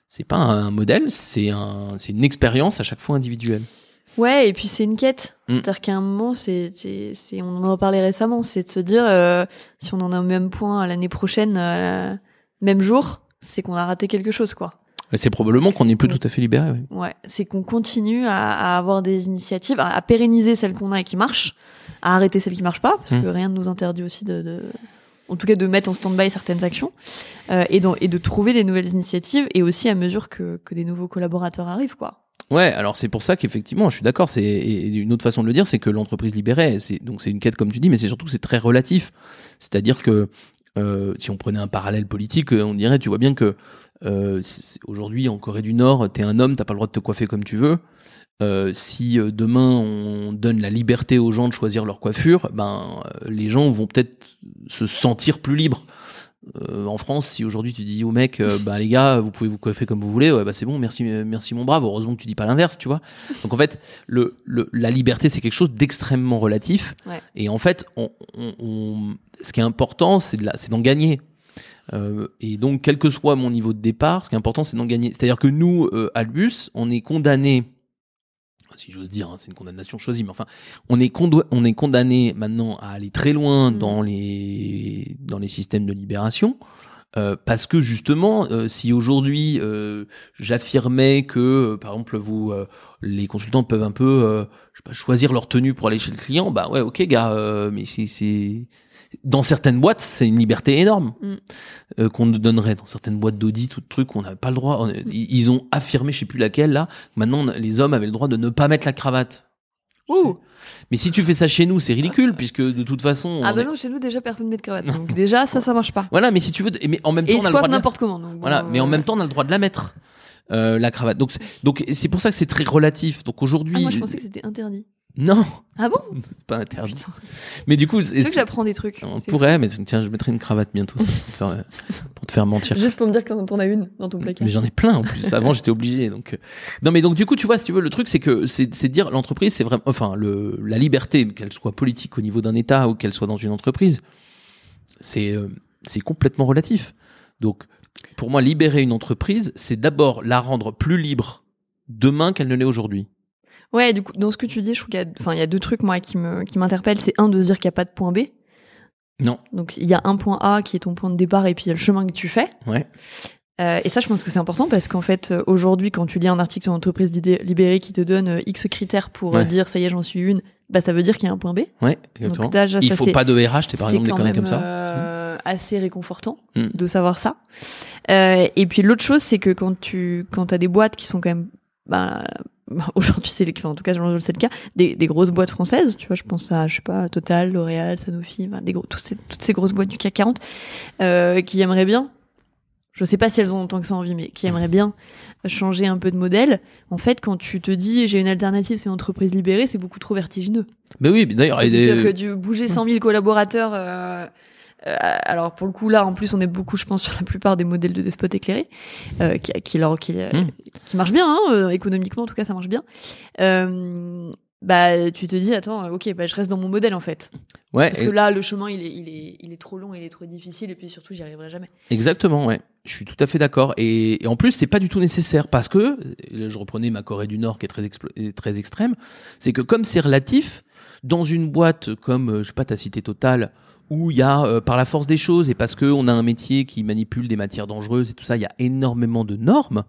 C'est pas un modèle, c'est un, c'est une expérience à chaque fois individuelle. Ouais, et puis c'est une quête. Mm. C'est-à-dire qu'à un moment, c'est, on en a parlé récemment, c'est de se dire, euh, si on en a au même point l'année prochaine, même jour, c'est qu'on a raté quelque chose, quoi. C'est probablement qu'on n'est plus tout à fait libéré. oui. Ouais, c'est qu'on continue à, à avoir des initiatives, à, à pérenniser celles qu'on a et qui marchent, à arrêter celles qui marchent pas, parce Mm. que rien ne nous interdit aussi de, de- en tout cas, de mettre en stand-by certaines actions, euh, et, dans- et de trouver des nouvelles initiatives, et aussi à mesure que, que des nouveaux collaborateurs arrivent, quoi. Ouais, alors c'est pour ça qu'effectivement, je suis d'accord. C'est et une autre façon de le dire, c'est que l'entreprise libérée, c'est donc c'est une quête comme tu dis, mais c'est surtout que c'est très relatif. C'est-à-dire que si on prenait un parallèle politique, euh, on dirait, tu vois bien que euh, aujourd'hui en Corée du Nord, t'es un homme, t'as pas le droit de te coiffer comme tu veux. Euh, si euh, demain on donne la liberté aux gens de choisir leur coiffure, ben euh, les gens vont peut-être se sentir plus libres. Euh, en France, si aujourd'hui tu dis au mec, euh, bah les gars, vous pouvez vous coiffer comme vous voulez, ouais, bah c'est bon, merci, merci mon brave. Heureusement que tu dis pas l'inverse, tu vois. Donc en fait, le, le la liberté c'est quelque chose d'extrêmement relatif. Ouais. Et en fait, on, on- on- ce qui est important, c'est de c'est d'en gagner. Euh, et donc, quel que soit mon niveau de départ, ce qui est important, c'est d'en gagner. C'est-à-dire que nous, euh, Albus, on est condamné, si j'ose dire, hein, c'est une condamnation choisie, mais enfin, on est, on est condamné maintenant à aller très loin Mhm. dans les dans les systèmes de libération. euh, parce que justement, euh, si aujourd'hui euh, j'affirmais que, par exemple, vous, les consultants peuvent un peu, je sais pas, choisir leur tenue pour aller chez le client, bah ouais, ok, gars, mais c'est, dans certaines boîtes, c'est une liberté énorme Mm. euh, qu'on nous donnerait dans certaines boîtes d'audit ou de trucs, on n'avait pas le droit. On- ils ont affirmé, je sais plus laquelle là. Maintenant, les hommes avaient le droit de ne pas mettre la cravate. Ouh. Mais si tu fais ça chez nous, c'est ridicule puisque de toute façon. Ah bah est- non, chez nous déjà personne met de cravate. [laughs] Donc déjà ça, ça marche pas. Voilà, mais si tu veux, mais en même Et temps, ils on a le droit la- n'importe comment. donc bon, Voilà, mais en euh, même temps, on a le droit de la mettre. euh, la cravate. Donc, c'est- donc c'est pour ça que c'est très relatif. Donc Ah, aujourd'hui, moi je pensais que c'était interdit. Non, Ah bon? Pas interdit. Putain. Mais du coup, Tu c'est- veux que j'apprends des trucs on pourrait, mais tiens, je mettrai une cravate bientôt ça, pour, te faire, [laughs] pour te faire mentir. Juste pour me dire que t'en as une dans ton placard. Mais j'en ai plein en plus. Avant, j'étais obligé. Donc, euh. non, mais donc du coup, tu vois, si tu veux, le truc, c'est que c'est c'est dire l'entreprise, c'est vraiment, enfin, le la liberté, qu'elle soit politique au niveau d'un État ou qu'elle soit dans une entreprise, c'est euh, c'est complètement relatif. Donc, pour moi, libérer une entreprise, c'est d'abord la rendre plus libre demain qu'elle ne l'est aujourd'hui. Ouais, du coup, dans ce que tu dis, je trouve qu'il y a, enfin, il y a deux trucs, moi, qui me, qui m'interpellent. C'est un, de se dire qu'il n'y a pas de point B. Non. Donc, il y a un point A qui est ton point de départ et puis il y a le chemin que tu fais. Ouais. Euh, et ça, je pense que c'est important parce qu'en fait, euh, aujourd'hui, quand tu lis un article sur l'entreprise libérée qui te donne euh, X critères pour euh, Ouais. dire ça y est, j'en suis une, bah, ça veut dire qu'il y a un point B. Ouais, exactement. Donc, déjà, Il ça, faut pas de RH, t'es par exemple des quand conneries même comme ça. euh, assez réconfortant Mm. de savoir ça. Euh, et puis l'autre chose, c'est que quand tu quand as des boîtes qui sont quand même bah, [laughs] aujourd'hui c'est le- enfin, en tout cas c'est le cas des, des grosses boîtes françaises tu vois je pense à je sais pas Total L'Oréal Sanofi enfin, des gros, toutes, ces, toutes ces grosses boîtes du CAC 40 euh, qui aimeraient bien je sais pas si elles ont autant que ça envie mais qui aimeraient bien changer un peu de modèle en fait quand tu te dis j'ai une alternative c'est une entreprise libérée c'est beaucoup trop vertigineux Mais oui, d'ailleurs, il y a c'est-à-dire que du bouger 100 000 collaborateurs. euh, alors pour le coup là, en plus, on est beaucoup, je pense, sur la plupart des modèles de despotes éclairés, euh, qui, qui, leur, qui, euh, Mm. qui marchent bien, hein, euh, économiquement en tout cas, ça marche bien. Euh, bah, tu te dis, attends, euh, ok, bah, je reste dans mon modèle en fait, ouais, parce que là, le chemin, il est, il est, il est trop long, il est trop difficile, et puis surtout, j'y arriverai jamais. Exactement, ouais. Je suis tout à fait d'accord. Et, et en plus, c'est pas du tout nécessaire parce que, je reprenais ma Corée du Nord qui est très, très extrême, c'est que comme c'est relatif, dans une boîte comme, euh, je sais pas, ta cité Total, où il y a, euh, par la force des choses, et parce que on a un métier qui manipule des matières dangereuses et tout ça, il y a énormément de normes,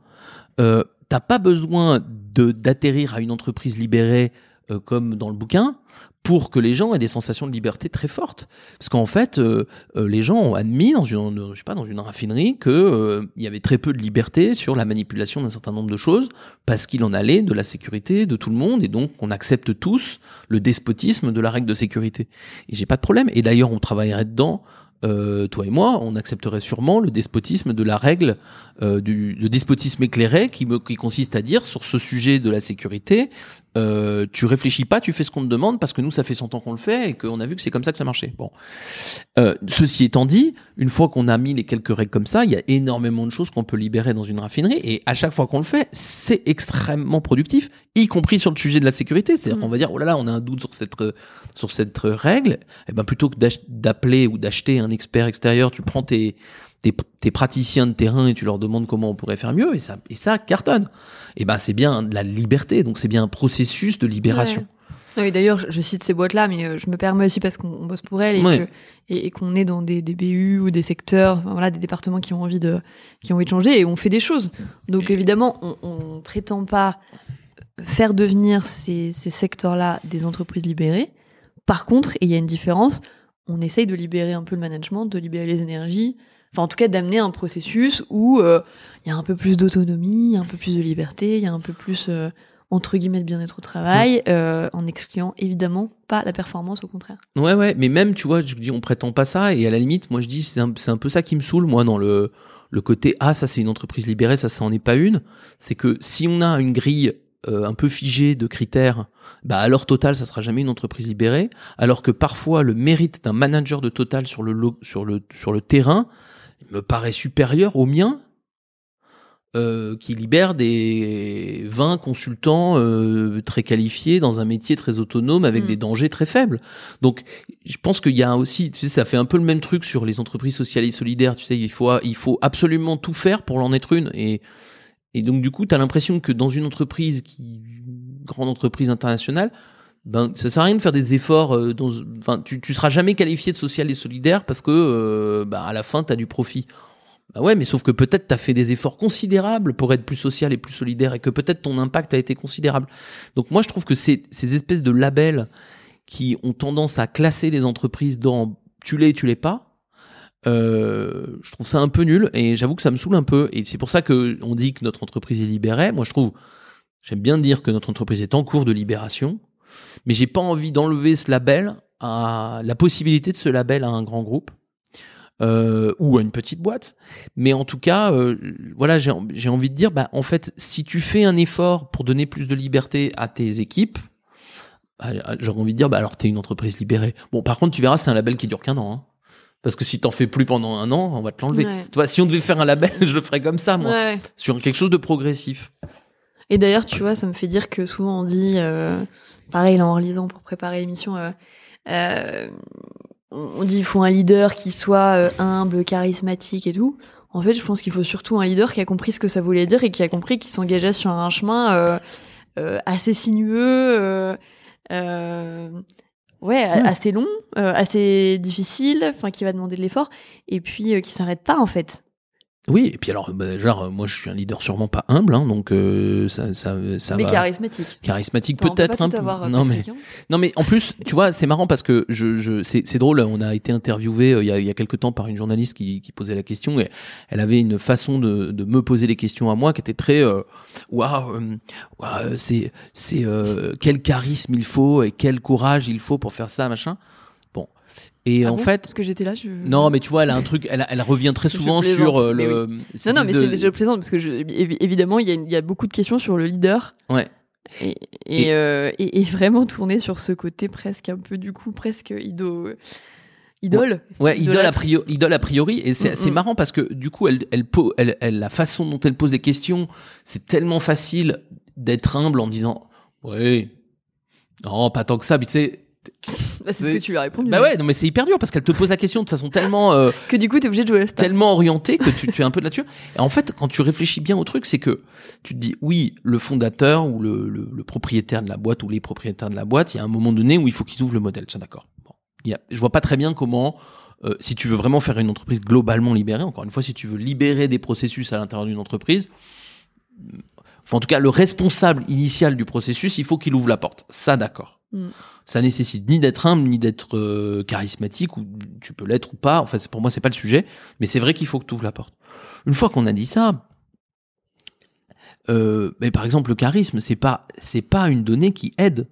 euh, t'as pas besoin d'atterrir à une entreprise libérée euh, comme dans le bouquin pour que les gens aient des sensations de liberté très fortes. Parce qu'en fait, euh, euh, les gens ont admis dans une, euh, je sais pas, dans une raffinerie que euh, y avait très peu de liberté sur la manipulation d'un certain nombre de choses parce qu'il en allait de la sécurité de tout le monde et donc on accepte tous le despotisme de la règle de sécurité. Et j'ai pas de problème. Et d'ailleurs, on travaillerait dedans. euh, toi et moi, on accepterait sûrement le despotisme de la règle, euh, du le despotisme éclairé qui, me, qui consiste à dire sur ce sujet de la sécurité, euh, tu réfléchis pas, tu fais ce qu'on te demande parce que nous ça fait 100 ans qu'on le fait et qu'on a vu que c'est comme ça que ça marchait. Bon, euh, ceci étant dit, une fois qu'on a mis les quelques règles comme ça, il y a énormément de choses qu'on peut libérer dans une raffinerie et à chaque fois qu'on le fait, c'est extrêmement productif, y compris sur le sujet de la sécurité. C'est-à-dire Mm. qu'on va dire oh là là, on a un doute sur cette euh, sur cette euh, règle, et ben plutôt que d'appeler ou d'acheter un expert extérieur, tu prends tes tes, praticiens de terrain et tu leur demandes comment on pourrait faire mieux et ça et ça cartonne. Et ben c'est bien de la liberté, donc c'est bien un processus de libération. Ouais. Et d'ailleurs, je, cite ces boîtes-là, mais euh, je me permets aussi parce qu'on on bosse pour elles et qu'on est dans des, des BU ou des secteurs, enfin, voilà, des départements qui ont envie de, qui ont envie de changer et on fait des choses. Donc évidemment, on, on prétend pas faire devenir ces, ces secteurs-là des entreprises libérées. Par contre, et il y a une différence, on essaye de libérer un peu le management, de libérer les énergies, enfin en tout cas d'amener un processus où euh, il y a un peu plus d'autonomie, un peu plus de liberté, il y a un peu plus euh, entre guillemets de bien-être au travail, euh, en excluant évidemment pas la performance, au contraire. Ouais, ouais, mais même, tu vois, je dis, on prétend pas ça, et à la limite, moi, je dis, c'est un, c'est un peu ça qui me saoule, moi, dans le, le côté, ah, ça, c'est une entreprise libérée, ça, ça en est pas une. C'est que si on a une grille euh, un peu figée de critères, bah, alors Total, ça sera jamais une entreprise libérée, alors que parfois, le mérite d'un manager de Total sur le, sur le, sur le terrain me paraît supérieur au mien, euh, qui libère des 20 consultants euh, très qualifiés dans un métier très autonome avec Mm. des dangers très faibles. Donc, je pense qu'il y a aussi, tu sais, ça fait un peu le même truc sur les entreprises sociales et solidaires. Tu sais, il faut, il faut absolument tout faire pour en être une. Et, et donc, du coup, tu as l'impression que dans une entreprise qui, grande entreprise internationale, ben, ça sert à rien de faire des efforts. euh, dans, enfin, tu, tu seras jamais qualifié de social et solidaire parce que, euh, bah, à la fin, tu as du profit. Bah ouais, mais sauf que peut-être tu as fait des efforts considérables pour être plus social et plus solidaire et que peut-être ton impact a été considérable. Donc moi je trouve que c'est ces espèces de labels qui ont tendance à classer les entreprises dans tu l'es, tu l'es pas. Euh, je trouve ça un peu nul et j'avoue que ça me saoule un peu et c'est pour ça que on dit que notre entreprise est libérée. Moi je trouve j'aime bien dire que notre entreprise est en cours de libération, mais j'ai pas envie d'enlever ce label à la possibilité de ce label à un grand groupe euh, ou à une petite boîte. Mais en tout cas, euh, voilà, j'ai envie de dire, bah, en fait, si tu fais un effort pour donner plus de liberté à tes équipes, ah, ah, j'aurais envie de dire, bah alors t'es une entreprise libérée. Bon, par contre, tu verras, c'est un label qui dure qu'un an. Hein. Parce que si t'en fais plus pendant un an, on va te l'enlever. Ouais. Tu vois, si on devait faire un label, [laughs] je le ferais comme ça, moi. Ouais. Sur quelque chose de progressif. Et d'ailleurs, tu vois, ça me fait dire que souvent on dit, euh, pareil, là, en relisant pour préparer l'émission, euh, euh, on dit il faut un leader qui soit euh, humble, charismatique et tout. En fait, je pense qu'il faut surtout un leader qui a compris ce que ça voulait dire et qui a compris qu'il s'engageait sur un chemin euh, euh, assez sinueux, euh, euh, ouais, assez long, euh, assez difficile, enfin qui va demander de l'effort, et puis euh, qui s'arrête pas en fait. Oui, et puis alors, bah, genre, euh, moi je suis un leader sûrement pas humble, hein, donc euh, ça, ça, ça mais va. charismatique. Charismatique peut-être peu. avoir, euh, non mais hein. non mais en plus tu vois c'est marrant parce que je, je c'est drôle on a été interviewé euh, il y a il y a quelque temps par une journaliste qui, qui posait la question et elle avait une façon de, de me poser les questions à moi qui était très waouh c'est c'est euh, quel charisme il faut et quel courage il faut pour faire ça machin et Ah en bon fait parce que j'étais là, je... non mais tu vois elle a un truc elle, elle revient très souvent sur euh, le Non, non, mais c'est, je plaisante parce que je, évidemment, il y, a, il y a beaucoup de questions sur le leader. Ouais. Et, et, Et- euh, et- et vraiment tourné sur ce côté presque un peu du coup presque ido, idole. Ouais, idole a, priori, idole a priori, et c'est Mm, mm. marrant parce que du coup, elle, elle, elle, elle, la façon dont elle pose les questions, c'est tellement facile d'être humble en disant, ouais, non, pas tant que ça, mais tu sais, Bah, c'est ce que tu lui as répondu. bah ouais, non, mais c'est hyper dur parce qu'elle te pose la question de façon tellement, euh, [laughs] Que du coup, t'es obligé de jouer la star. tellement orientée que tu, tu es un peu de là-dessus. Et en fait, quand tu réfléchis bien au truc, c'est que tu te dis, oui, le fondateur ou le, le, le propriétaire de la boîte ou les propriétaires de la boîte, il y a un moment donné où il faut qu'ils ouvrent le modèle. Tiens, d'accord. Bon. Il y a, je vois pas très bien comment, euh, si tu veux vraiment faire une entreprise globalement libérée, encore une fois, si tu veux libérer des processus à l'intérieur d'une entreprise, enfin, en tout cas, le responsable initial du processus, il faut qu'il ouvre la porte. Ça, d'accord. Mm. Ça nécessite ni d'être humble, ni d'être euh, charismatique, ou tu peux l'être ou pas. Enfin, pour moi, c'est pas le sujet. Mais c'est vrai qu'il faut que tu ouvres la porte. Une fois qu'on a dit ça, euh, mais par exemple, le charisme, c'est pas, c'est pas une donnée qui aide.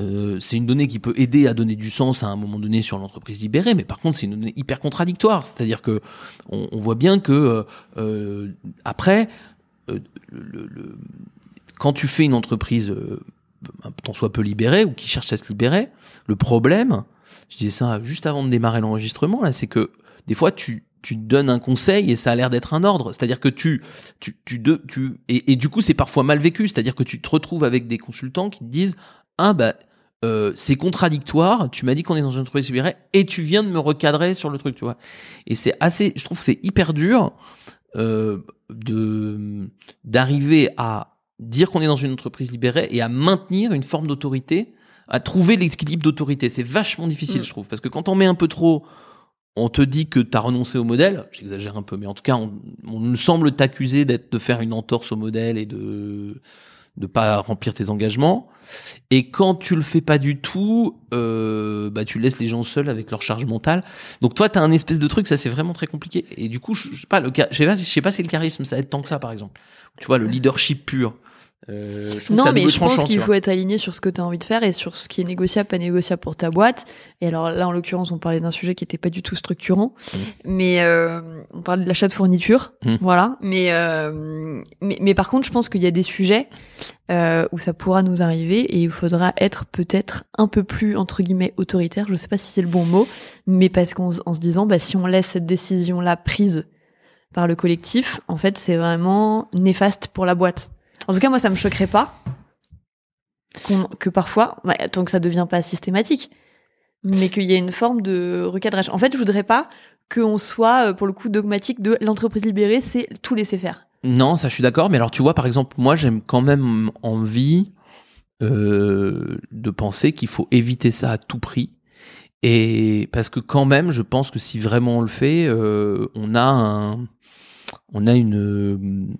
Euh, c'est une donnée qui peut aider à donner du sens à un moment donné sur l'entreprise libérée, mais par contre, c'est une donnée hyper contradictoire. C'est-à-dire que on, voit bien que euh, euh, après, euh, le, le- le- quand tu fais une entreprise tant soit peu libérée ou qui cherche à se libérer, le problème, je disais ça juste avant de démarrer l'enregistrement là, c'est que des fois tu tu donnes un conseil et ça a l'air d'être un ordre. C'est-à-dire que tu, tu, tu, de- tu et, et du coup c'est parfois mal vécu. C'est-à-dire que tu te retrouves avec des consultants qui te disent ah bah euh, c'est contradictoire. Tu m'as dit qu'on est dans une entreprise libérée et tu viens de me recadrer sur le truc, tu vois. Et c'est assez, je trouve que c'est hyper dur euh, de d'arriver à dire qu'on est dans une entreprise libérée et à maintenir une forme d'autorité, à trouver l'équilibre d'autorité. C'est vachement difficile, Mm. je trouve, parce que quand on met un peu trop, on te dit que t'as renoncé au modèle. J'exagère un peu, mais en tout cas, on, on nous semble t'accuser d'être de faire une entorse au modèle et de de pas remplir tes engagements. Et quand tu le fais pas du tout, euh, bah tu laisses les gens seuls avec leur charge mentale. Donc toi, t'as un espèce de truc, ça c'est vraiment très compliqué. Et du coup, je, je sais pas, le, je sais pas, je sais pas si le charisme ça aide tant que ça, par exemple. Tu vois, le leadership pur. Euh, je Non, mais je pense qu'il faut être aligné sur ce que tu as envie de faire et sur ce qui est négociable, pas négociable pour ta boîte. Et alors là, en l'occurrence, on parlait d'un sujet qui était pas du tout structurant, Mhm. mais euh, on parle de l'achat de fournitures, Mhm. voilà. Mais, euh, mais mais par contre, je pense qu'il y a des sujets où ça pourra nous arriver et il faudra être peut-être un peu plus entre guillemets autoritaire. Je sais pas si c'est le bon mot, mais parce qu'en se- en se disant, bah si on laisse cette décision là prise par le collectif, en fait, c'est vraiment néfaste pour la boîte. En tout cas, moi, ça me choquerait pas que parfois, bah, tant que ça devient pas systématique, mais qu'il y ait une forme de recadrage. En fait, je voudrais pas qu'on soit, euh, pour le coup, dogmatique de l'entreprise libérée, c'est tout laisser faire. Non, ça je suis d'accord. Mais alors tu vois, par exemple, moi j'aime quand même envie euh, de penser qu'il faut éviter ça à tout prix. Et parce que quand même, je pense que si vraiment on le fait, euh, on a un, on a une,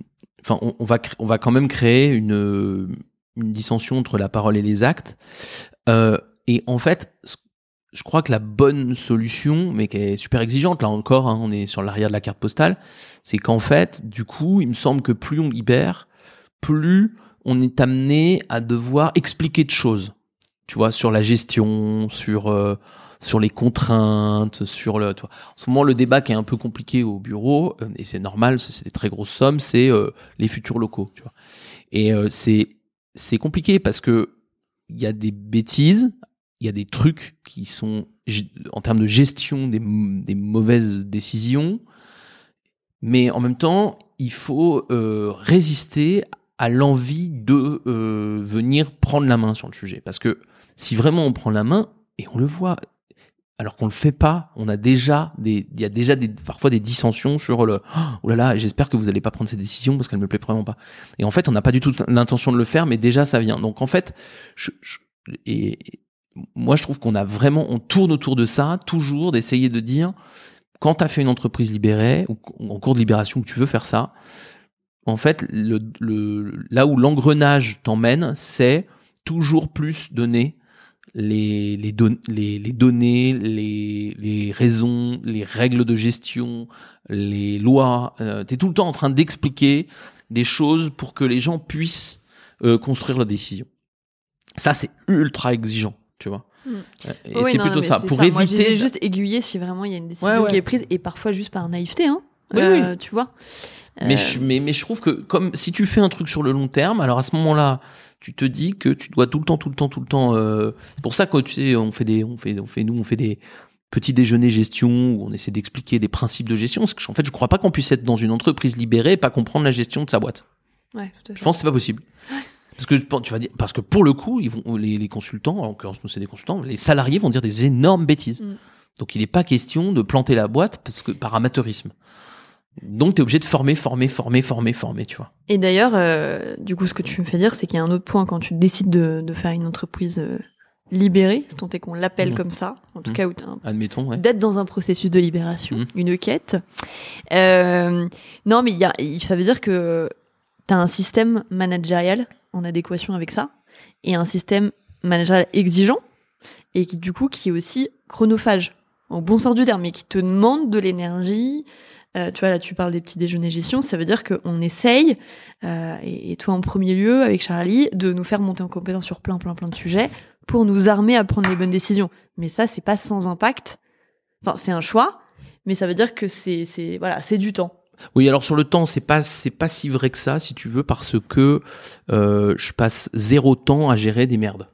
on, va, on va quand même créer une, dissension entre la parole et les actes. Euh, et en fait, je crois que la bonne solution, mais qui est super exigeante, là encore, hein, on est sur l'arrière de la carte postale, c'est qu'en fait, du coup, il me semble que plus on libère, plus on est amené à devoir expliquer de choses. Tu vois, sur la gestion, sur euh, sur les contraintes, sur le. En ce moment, le débat qui est un peu compliqué au bureau, euh, et c'est normal, c'est des très grosses sommes, c'est euh, les futurs locaux. Tu vois. Et euh, c'est c'est compliqué parce que il y a des bêtises, il y a des trucs qui sont en termes de gestion des, mauvaises décisions, mais en même temps, il faut résister à l'envie de venir prendre la main sur le sujet. Parce que si vraiment on prend la main, et on le voit, alors qu'on le fait pas, on a déjà des, il y a déjà des, parfois des dissensions sur le, oh là là, j'espère que vous allez pas prendre cette décision parce qu'elle me plaît vraiment pas. Et en fait, on n'a pas du tout l'intention de le faire, mais déjà ça vient. Donc en fait, je, je- et, moi je trouve qu'on a vraiment, on tourne autour de ça, toujours d'essayer de dire, quand tu as fait une entreprise libérée ou ou en cours de libération que tu veux faire ça, en fait, le, le, là où l'engrenage t'emmène, c'est toujours plus donner les, les, don- les, les données, les, raisons, les règles de gestion, les lois. tu es tout le temps en train d'expliquer des choses pour que les gens puissent euh, construire leurs décisions. Ça, c'est ultra exigeant, tu vois. Mm. Euh, Et Oui, c'est plutôt ça. Pour Moi, je éviter. disais juste aiguiller si vraiment il y a une décision Ouais, ouais. qui est prise et parfois juste par naïveté, hein. Oui, Euh, Tu vois. Mais, Euh, je, mais, mais je trouve que comme si tu fais un truc sur le long terme, alors à ce moment-là, tu te dis que tu dois tout le temps, tout le temps, tout le temps. euh, c'est pour ça que tu sais, on fait des, on fait, on fait nous, on fait des petits déjeuners gestion où on essaie d'expliquer des principes de gestion. Parce que en fait, je crois pas qu'on puisse être dans une entreprise libérée et pas comprendre la gestion de sa boîte. Ouais, tout à fait. Je pense que c'est pas possible. Parce que tu vas dire, parce que pour le coup, ils vont, les, les consultants, en l'occurrence nous c'est des consultants, les salariés vont dire des énormes bêtises. Mm. Donc il n'est pas question de planter la boîte parce que par amateurisme. Donc tu es obligé de former, former, former, former, former, tu vois. Et d'ailleurs, euh, du coup, ce que tu me fais dire, c'est qu'il y a un autre point quand tu décides de, de faire une entreprise euh, libérée, si tant est qu'on l'appelle Mhm. comme ça, en tout Mhm. cas, un Admettons, ouais. d'être dans un processus de libération, Mhm. une quête. Euh, non, mais il y a, ça veut dire que tu as un système managérial en adéquation avec ça, et un système managérial exigeant, et qui du coup qui est aussi chronophage, au bon sens du terme, mais qui te demande de l'énergie. Euh, tu vois, là, tu parles des petits déjeuners gestion, ça veut dire qu'on essaye, euh, et, toi en premier lieu, avec Charlie, de nous faire monter en compétence sur plein, plein, plein de sujets pour nous armer à prendre les bonnes décisions. Mais ça, c'est pas sans impact. Enfin, c'est un choix, mais ça veut dire que c'est, c'est, voilà, c'est du temps. Oui, alors sur le temps, c'est pas c'est pas si vrai que ça, si tu veux, parce que euh, je passe zéro temps à gérer des merdes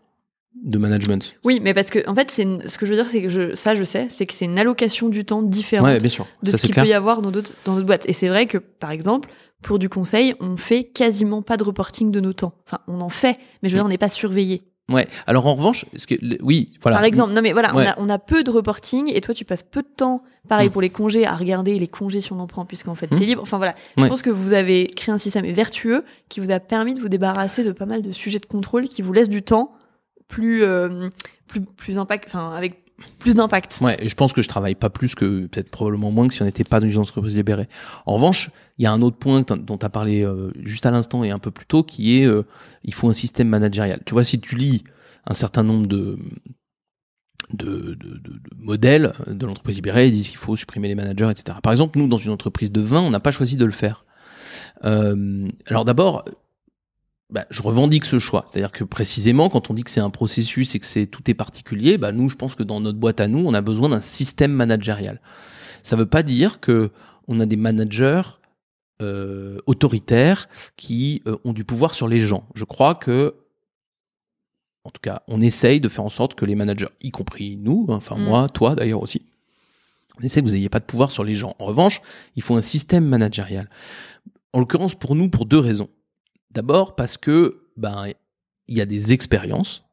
de management. Oui, mais parce que, en fait, c'est une- ce que je veux dire, c'est que je, ça, je sais, c'est que c'est une allocation du temps différente Ouais, bien sûr. de ça ce qu'il peut y avoir dans d'autres, dans d'autres boîtes. Et c'est vrai que, par exemple, pour du conseil, on fait quasiment pas de reporting de nos temps. Enfin, on en fait, mais je veux dire, on n'est pas surveillé. Ouais. Alors en revanche, ce que, le- oui, voilà. Par exemple, non mais voilà, Ouais. on, a, on a peu de reporting et toi tu passes peu de temps, pareil Mm. pour les congés, à regarder les congés si on en prend, puisqu'en fait Mm. c'est libre. Enfin voilà, je Ouais. pense que vous avez créé un système vertueux qui vous a permis de vous débarrasser de pas mal de sujets de contrôle qui vous laissent du temps plus, euh, plus, plus impact, enfin avec plus d'impact. Ouais, et je pense que je travaille pas plus que peut-être probablement moins que si on n'était pas dans une entreprise libérée. En revanche, il y a un autre point dont tu as parlé euh, juste à l'instant et un peu plus tôt, qui est euh, il faut un système managérial. Tu vois, si tu lis un certain nombre de de, de, de- de modèles de l'entreprise libérée, ils disent qu'il faut supprimer les managers, etc. Par exemple, nous, dans une entreprise de vin, on n'a pas choisi de le faire. Euh, alors d'abord, bah, je revendique ce choix. C'est-à-dire que précisément, quand on dit que c'est un processus et que c'est tout est particulier, bah, nous, je pense que dans notre boîte à nous, on a besoin d'un système managérial. Ça veut pas dire que on a des managers euh, autoritaires qui euh, ont du pouvoir sur les gens. Je crois que, en tout cas, on essaye de faire en sorte que les managers, y compris nous, hein, enfin Mm. moi, toi d'ailleurs aussi, on essaie que vous n'ayez pas de pouvoir sur les gens. En revanche, il faut un système managérial. En l'occurrence, pour nous, pour deux raisons. D'abord parce que ben il y a des expériences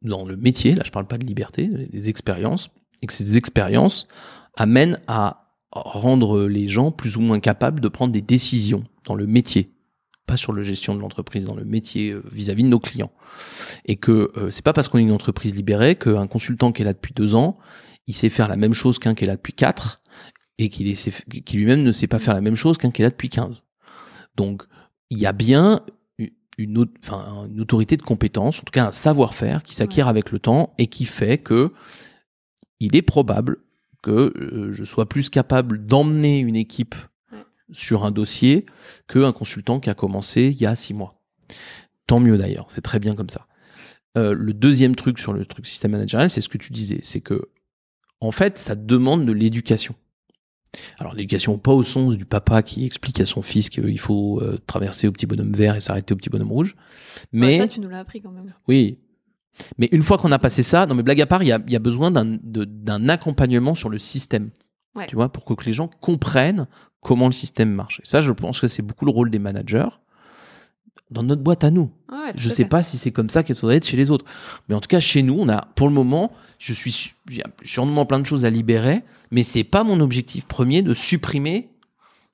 dans le métier, là je parle pas de liberté, des expériences, et que ces expériences amènent à rendre les gens plus ou moins capables de prendre des décisions dans le métier, pas sur la gestion de l'entreprise, dans le métier euh, vis-à-vis de nos clients. Et que euh, c'est pas parce qu'on est une entreprise libérée qu'un consultant qui est là depuis deux ans, il sait faire la même chose qu'un qui est là depuis quatre, et qui lui-même ne sait pas faire la même chose qu'un qui est là depuis 15. Donc, il y a bien une, au- enfin, une autorité de compétence, en tout cas un savoir-faire qui s'acquiert avec le temps et qui fait que il est probable que euh, je sois plus capable d'emmener une équipe Ouais. sur un dossier qu'un consultant qui a commencé il y a six mois. Tant mieux d'ailleurs, c'est très bien comme ça. Euh, le deuxième truc sur le truc système managérial, c'est ce que tu disais, c'est que en fait, ça demande de l'éducation. Alors l'éducation pas au sens du papa qui explique à son fils qu'il faut euh, traverser au petit bonhomme vert et s'arrêter au petit bonhomme rouge, mais Ouais, ça tu nous l'as appris quand même. oui, Mais une fois qu'on a passé ça, non mais blague à part, il y a, il y a besoin d'un accompagnement sur le système. Ouais. Tu vois, pour que les gens comprennent comment le système marche. Et ça, je pense que c'est beaucoup le rôle des managers dans notre boîte à nous. Ouais, tout Je sais fait. pas si c'est comme ça qu'elle devrait être chez les autres. Mais en tout cas, chez nous, on a, pour le moment, je suis, su- il y a sûrement plein de choses à libérer, mais c'est pas mon objectif premier de supprimer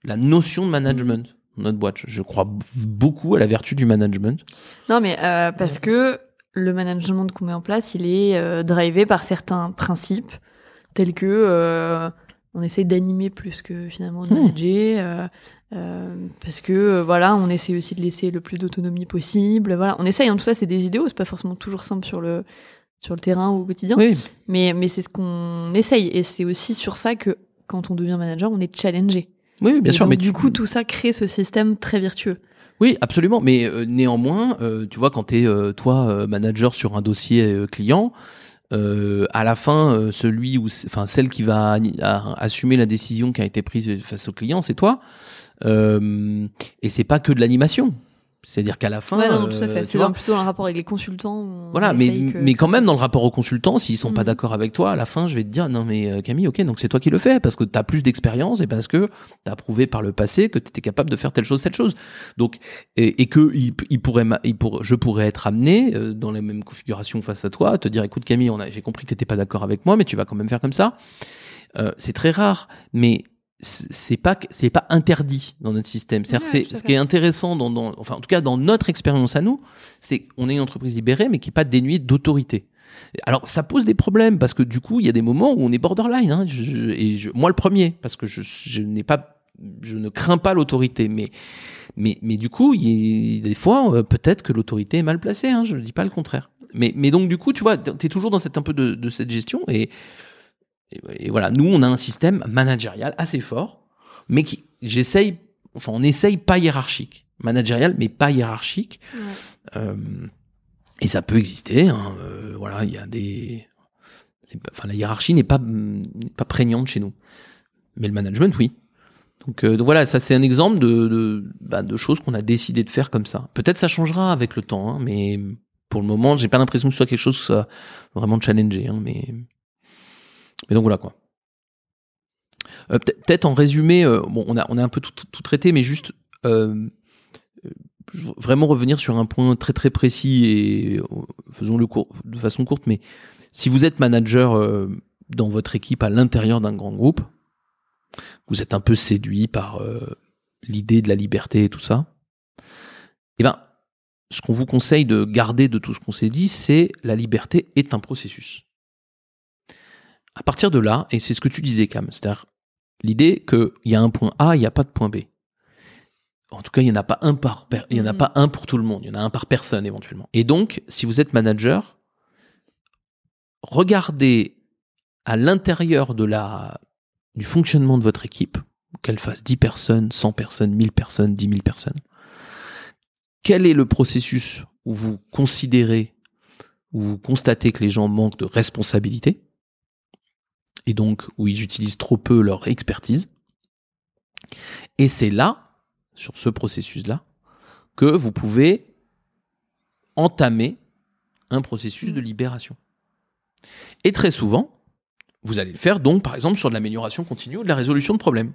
la notion de management dans notre boîte. Je crois beaucoup à la vertu du management. Non, mais euh, parce que le management qu'on met en place, il est euh, drivé par certains principes, tels que euh, on essaie d'animer plus que finalement de Hmm. manager, euh, euh, parce que euh, voilà, on essaie aussi de laisser le plus d'autonomie possible. Voilà, on essaye. Hein, tout ça, c'est des idéaux. C'est pas forcément toujours simple sur le sur le terrain ou au quotidien. Oui. Mais mais c'est ce qu'on essaye, et c'est aussi sur ça que quand on devient manager, on est challengé. Oui, bien Et sûr. donc, mais du coup, tout ça crée ce système très vertueux. Oui, absolument. Mais euh, néanmoins, euh, tu vois, quand tu es, toi, euh, manager sur un dossier euh, client, euh, à la fin, euh, celui ou enfin celle qui va assumer la décision qui a été prise face au client, c'est toi. Euh, et c'est pas que de l'animation. C'est-à-dire qu'à la fin, Ouais, non, non, tout à euh, fait. tu C'est plutôt dans le rapport avec les consultants. voilà, mais, que- mais quand même dans le rapport aux consultants, s'ils sont pas Mhm. d'accord avec toi, à la fin, je vais te dire non mais euh, Camille, ok, donc c'est toi qui le fais parce que tu as plus d'expérience et parce que tu as prouvé par le passé que tu étais capable de faire telle chose, telle chose. Donc et, et que il, il pourrait, il pour, je pourrais être amené euh, dans la même configuration face à toi, te dire écoute Camille, j'ai compris que t'étais pas d'accord avec moi, mais tu vas quand même faire comme ça. Euh, c'est très rare, mais c'est pas c'est pas interdit dans notre système. Ouais, c'est ce qui est intéressant dans, dans enfin en tout cas dans notre expérience à nous, c'est qu'on est une entreprise libérée mais qui est pas dénuée d'autorité. Alors ça pose des problèmes parce que du coup il y a des moments où on est borderline hein, Je- je- et je- moi le premier parce que je, je n'ai pas je ne crains pas l'autorité mais mais mais du coup il y a des fois euh, peut-être que l'autorité est mal placée hein, je ne dis pas le contraire. Mais mais donc du coup tu vois tu es toujours dans cette un peu de, de cette gestion et et, et voilà, nous, on a un système managérial assez fort, mais qui, j'essaye, enfin, on essaye pas hiérarchique. Managérial, mais pas hiérarchique. Ouais. Euh, et ça peut exister, hein, euh, voilà, il y a des. Enfin, la hiérarchie n'est pas, pas prégnante chez nous. Mais le management, oui. Donc, euh, donc voilà, ça c'est un exemple de, de, bah, de choses qu'on a décidé de faire comme ça. Peut-être ça changera avec le temps, hein, mais pour le moment, j'ai pas l'impression que ce soit quelque chose qui soit vraiment challengé. Hein, mais mais donc voilà quoi. Euh, peut- Peut-être en résumé, euh, bon, on a, on a un peu tout, tout traité, mais juste euh, vraiment revenir sur un point très très précis et faisons-le de façon courte, mais si vous êtes manager dans votre équipe à l'intérieur d'un grand groupe, vous êtes un peu séduit par l'idée de la liberté et tout ça, eh ben, ce qu'on vous conseille de garder de tout ce qu'on s'est dit, c'est la liberté est un processus à partir de là, et c'est ce que tu disais, Cam, c'est-à-dire l'idée qu'il y a un point A, il n'y a pas de point B. En tout cas, il n'y en a pas un par, il y en a Mhm. pas un pour tout le monde. Il y en a un par personne éventuellement. Et donc, si vous êtes manager, regardez à l'intérieur de la, du fonctionnement de votre équipe, qu'elle fasse 10 personnes, 100 personnes, 1000 personnes, 10 000 personnes. Quel est le processus où vous considérez, où vous constatez que les gens manquent de responsabilité? Et donc où ils utilisent trop peu leur expertise. Et c'est là, sur ce processus-là, que vous pouvez entamer un processus de libération. Et très souvent, vous allez le faire donc, par exemple, sur de l'amélioration continue ou de la résolution de problèmes.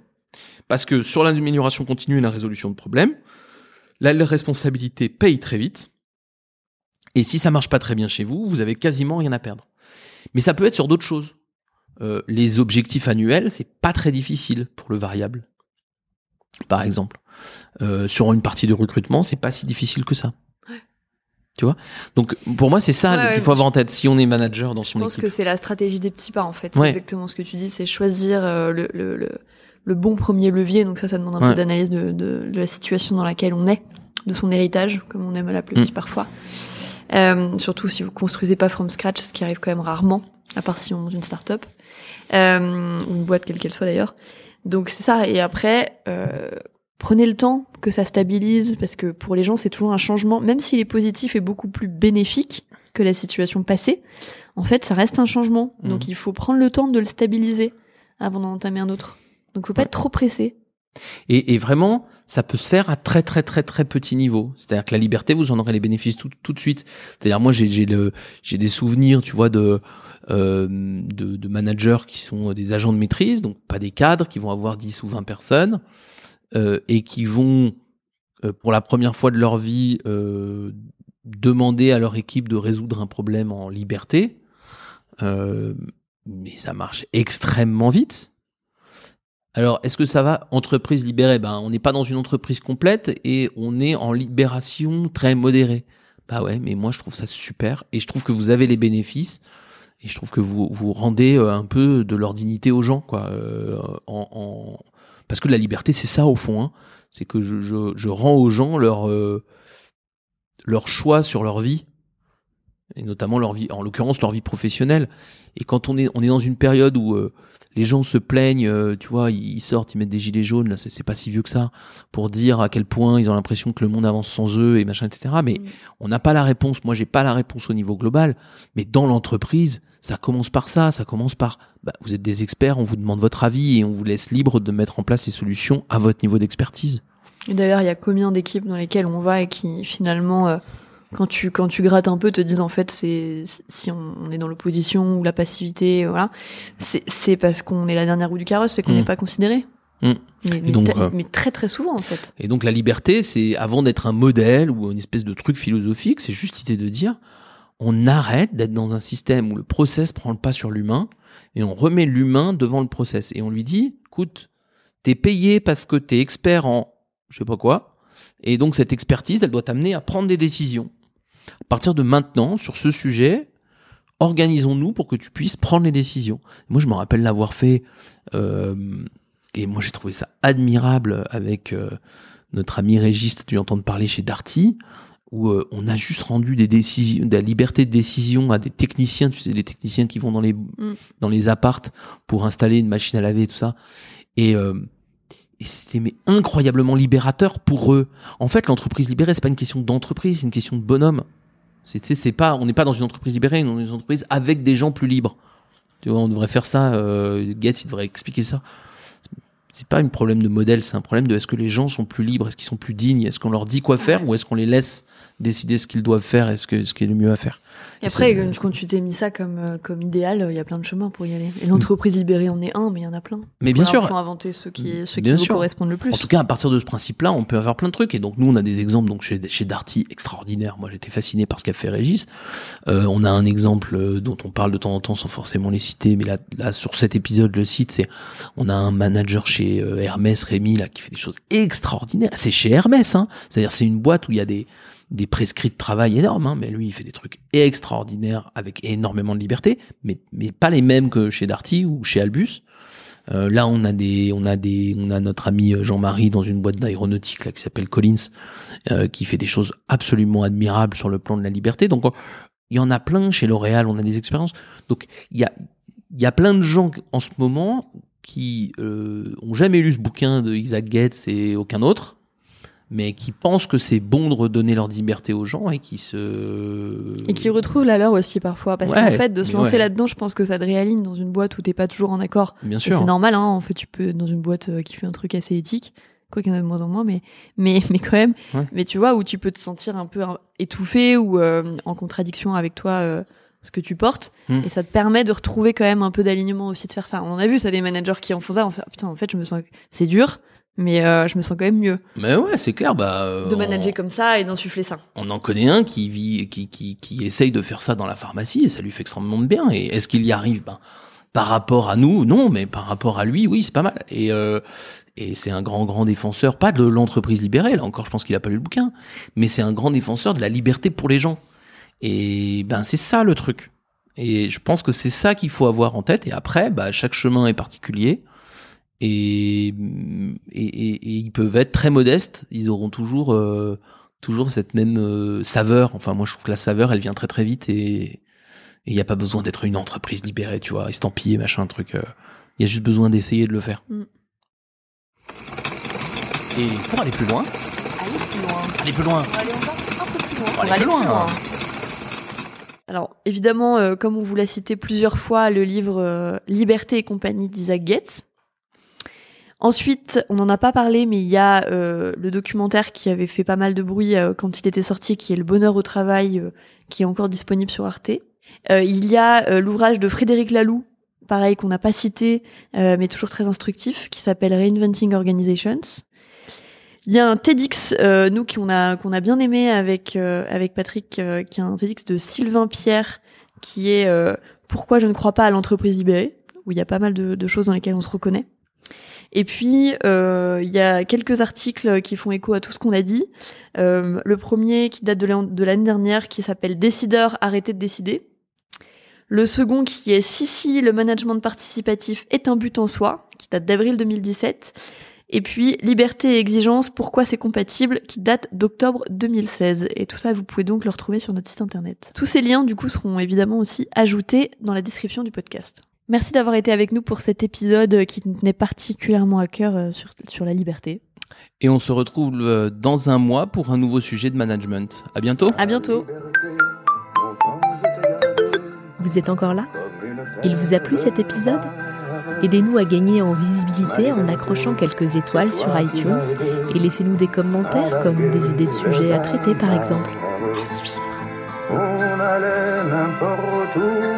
Parce que sur l'amélioration continue et la résolution de problèmes, la responsabilité paye très vite. Et si ça marche pas très bien chez vous, vous avez quasiment rien à perdre. Mais ça peut être sur d'autres choses. Euh, les objectifs annuels, c'est pas très difficile pour le variable. Par exemple, Euh, sur une partie de recrutement, c'est pas si difficile que ça. Tu vois? Donc pour moi, c'est ça Ouais, qu'il ouais, faut avoir en tête si on est manager dans Je son pense équipe. que c'est la stratégie des petits pas en fait. C'est exactement ce que tu dis, c'est choisir euh, le, le, le, le bon premier levier. Donc ça, ça demande un peu d'analyse de, de, de la situation dans laquelle on est, de son héritage, comme on aime l'appeler Mm. aussi parfois. Surtout si vous construisez pas from scratch, ce qui arrive quand même rarement, à part si on est une start-up euh, ou une boîte quelle qu'elle soit d'ailleurs. Donc c'est ça. Et après, euh, prenez le temps que ça stabilise, parce que pour les gens, c'est toujours un changement, même s'il est positif et beaucoup plus bénéfique que la situation passée. En fait, ça reste un changement. Donc Mhm. il faut prendre le temps de le stabiliser avant d'en entamer un autre. Donc faut pas Ouais. être trop pressé. Et, vraiment, ça peut se faire à très très très très petit niveau. C'est-à-dire que la liberté, vous en aurez les bénéfices tout, tout de suite. C'est-à-dire moi, j'ai j'ai des souvenirs, tu vois, de euh, de, de managers qui sont des agents de maîtrise, donc pas des cadres, qui vont avoir 10 ou 20 personnes euh, et qui vont euh, pour la première fois de leur vie demander à leur équipe de résoudre un problème en liberté. Mais ça marche extrêmement vite. Alors, est-ce que ça va entreprise libérée? Ben, on n'est pas dans une entreprise complète et on est en libération très modérée. Bah ouais, mais moi je trouve ça super et je trouve que vous avez les bénéfices et je trouve que vous vous rendez euh, un peu de leur dignité aux gens, quoi. euh, Parce que la liberté, c'est ça au fond. Hein. C'est que je, je, je rends aux gens leur euh, leur choix sur leur vie et notamment leur vie, en l'occurrence leur vie professionnelle. Et quand on est on est dans une période où euh, les gens se plaignent, euh, tu vois, ils sortent, ils mettent des gilets jaunes, là c'est pas si vieux que ça, pour dire à quel point ils ont l'impression que le monde avance sans eux et machin, etc. Mais Mm. on n'a pas la réponse. Moi, j'ai pas la réponse au niveau global, mais dans l'entreprise, ça commence par ça. Ça commence par, bah, vous êtes des experts, on vous demande votre avis et on vous laisse libre de mettre en place ces solutions à votre niveau d'expertise. Et d'ailleurs, il y a combien d'équipes dans lesquelles on va et qui finalement, euh, quand tu quand tu grattes un peu, te disent en fait, c'est si on, on est dans l'opposition ou la passivité, voilà, c'est c'est parce qu'on est la dernière roue du carrosse, c'est qu'on Mm. n'est pas considéré. Mm. Mais, mais donc, te- euh, mais très très souvent en fait. Et donc la liberté, c'est avant d'être un modèle ou une espèce de truc philosophique, c'est juste l'idée de dire on arrête d'être dans un système où le process prend le pas sur l'humain et on remet l'humain devant le process et on lui dit écoute, t'es payé parce que t'es expert en je sais pas quoi et donc cette expertise, elle doit t'amener à prendre des décisions. À partir de maintenant, sur ce sujet, organisons-nous pour que tu puisses prendre les décisions. Moi, je me rappelle l'avoir fait euh, et moi j'ai trouvé ça admirable avec euh, notre ami Régis, tu dû entendre parler chez Darty, où euh, on a juste rendu des décisions, de la liberté de décision à des techniciens, tu sais, les techniciens qui vont dans les dans les appartes pour installer une machine à laver et tout ça. Et, et c'était mais incroyablement libérateur pour eux. En fait, l'entreprise libérée, c'est pas une question d'entreprise, c'est une question de bonhomme. C'est pas, on n'est pas dans une entreprise libérée, on est dans une entreprise avec des gens plus libres. Tu vois, on devrait faire ça. Euh, Gates, il devrait expliquer ça. C'est pas un problème de modèle, c'est un problème de est-ce que les gens sont plus libres, est-ce qu'ils sont plus dignes, est-ce qu'on leur dit quoi faire ou est-ce qu'on les laisse décider ce qu'ils doivent faire et ce, que, ce qui est le mieux à faire. Et Et après, c'est- quand- tu t'es mis ça comme euh, comme idéal, il y a plein de chemins pour y aller. Et l'entreprise libérée en est un, mais il y en a plein. Mais bien sûr. faut inventer ceux qui ceux qui sûr. correspondent le plus. En tout cas, à partir de ce principe-là, on peut avoir plein de trucs. Et donc, nous, on a des exemples. Donc, chez, chez Darty, extraordinaire. Moi, j'étais fasciné par ce qu'a fait Régis. Euh, on a un exemple euh, dont on parle de temps en temps sans forcément les citer. Mais là, là sur cet épisode, je le cite, c'est, on a un manager chez euh, Hermès, Rémi, là, qui fait des choses extraordinaires. C'est chez Hermès, hein. C'est-à-dire, c'est une boîte où il y a des, des prescrits de travail énormes, hein, mais lui, il fait des trucs extraordinaires avec énormément de liberté, mais, mais pas les mêmes que chez Darty ou chez Albus. Euh, là, on a des, on a des, on a notre ami euh, Jean-Marie dans une boîte d'aéronautique là qui s'appelle Collins, euh, qui fait des choses absolument admirables sur le plan de la liberté. Donc, on- il y en a plein chez L'Oréal. On a des expériences. Donc, il y a, il y a plein de gens en ce moment qui euh, ont jamais lu ce bouquin de Isaac Gates et aucun autre, mais qui pensent que c'est bon de redonner leur liberté aux gens et qui se Et qui retrouvent la leur aussi parfois. Parce Ouais, qu'en fait, de se lancer ouais. là-dedans, je pense que ça te réaligne dans une boîte où t'es pas toujours en accord. bien sûr. C'est normal, hein. En fait, tu peux, dans une boîte euh, qui fait un truc assez éthique, quoi qu'il y en a de moins en moins, mais, mais, [laughs] mais quand même. Ouais. Mais tu vois, où tu peux te sentir un peu euh, étouffé ou euh, en contradiction avec toi, euh, ce que tu portes. Mm. Et ça te permet de retrouver quand même un peu d'alignement aussi de faire ça. On en a vu, ça, des managers qui en font ça. On fait, ah, putain, en fait, je me sens, c'est dur, mais euh, je me sens quand même mieux Mais ouais, c'est clair. Bah, euh, de on- manager comme ça et d'insuffler ça. on en connaît un qui vit, qui, qui, qui essaye de faire ça dans la pharmacie et ça lui fait extrêmement de bien. Et est-ce qu'il y arrive ben, Par rapport à nous, non, mais par rapport à lui, oui, c'est pas mal. Et, euh, et c'est un grand, grand défenseur, pas de l'entreprise libérée, là encore, je pense qu'il a pas lu le bouquin, mais c'est un grand défenseur de la liberté pour les gens. Et ben, c'est ça le truc. Et je pense que c'est ça qu'il faut avoir en tête. Et après, bah, chaque chemin est particulier. Et, et, et, et ils peuvent être très modestes. Ils auront toujours, euh, toujours cette même euh, saveur. Enfin, moi, je trouve que la saveur, elle vient très très vite et il n'y a pas besoin d'être une entreprise libérée, tu vois, estampillée, machin, truc. Il y a juste besoin d'essayer de le faire. Mm. Et pour aller plus loin, Allez plus loin. aller plus loin. On va aller encore un peu plus loin. On va aller plus loin. Alors, évidemment, euh, comme on vous l'a cité plusieurs fois, le livre euh, Liberté et compagnie d'Isaac Gates. Ensuite, on n'en a pas parlé, mais il y a euh, le documentaire qui avait fait pas mal de bruit euh, quand il était sorti, qui est Le Bonheur au travail, euh, qui est encore disponible sur Arte. Euh, il y a euh, l'ouvrage de Frédéric Laloux, pareil qu'on n'a pas cité, euh, mais toujours très instructif, qui s'appelle Reinventing Organizations. Il y a un TEDx, nous qu'on a a bien aimé avec avec Patrick, qui est un TEDx de Sylvain Pierre, qui est Pourquoi je ne crois pas à l'entreprise libérée, où il y a pas mal de, de choses dans lesquelles on se reconnaît. Et puis, euh, il y a quelques articles qui font écho à tout ce qu'on a dit. Euh, le premier qui date de l'an- de l'année dernière, qui s'appelle Décideurs, arrêtez de décider. Le second qui est Si si, le management participatif est un but en soi, qui date d'avril 2017. Et puis Liberté et exigence, pourquoi c'est compatible, qui date d'octobre 2016. Et tout ça, vous pouvez donc le retrouver sur notre site internet. Tous ces liens, du coup, seront évidemment aussi ajoutés dans la description du podcast. Merci d'avoir été avec nous pour cet épisode qui nous tenait particulièrement à cœur euh, sur, sur la liberté. Et on se retrouve euh, dans un mois pour un nouveau sujet de management. À bientôt. À bientôt. Vous êtes encore là? Il vous a plu cet épisode? Aidez-nous à gagner en visibilité en accrochant quelques étoiles sur iTunes et laissez-nous des commentaires comme des idées de sujets à traiter par exemple. À suivre. On allait n'importe où,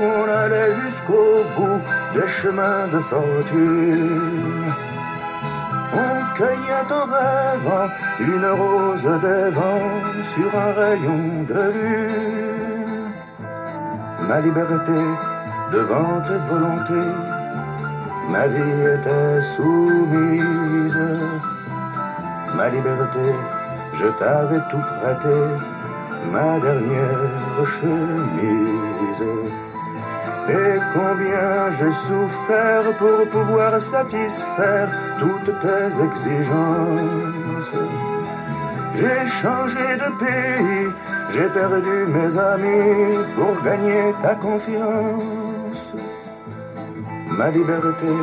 jusqu'au bout des chemins de fortune. On cueillait en rêvant une rose des vents sur un rayon de lune. Ma liberté devant tes volontés, ma vie était soumise. Ma liberté, je t'avais tout prêté ma dernière chemise. Et combien j'ai souffert pour pouvoir satisfaire toutes tes exigences. J'ai changé de pays, j'ai perdu mes amis pour gagner ta confiance. Ma liberté,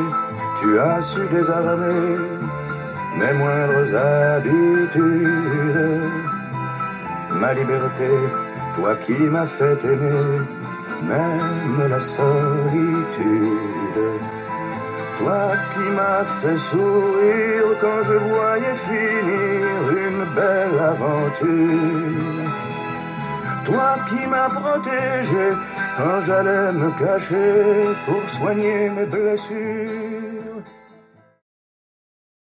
tu as su désarmer mes moindres habitudes ma liberté, toi qui m'as fait aimer, même la solitude. Toi qui m'as fait sourire quand je voyais finir une belle aventure. Toi qui m'as protégé quand j'allais me cacher pour soigner mes blessures.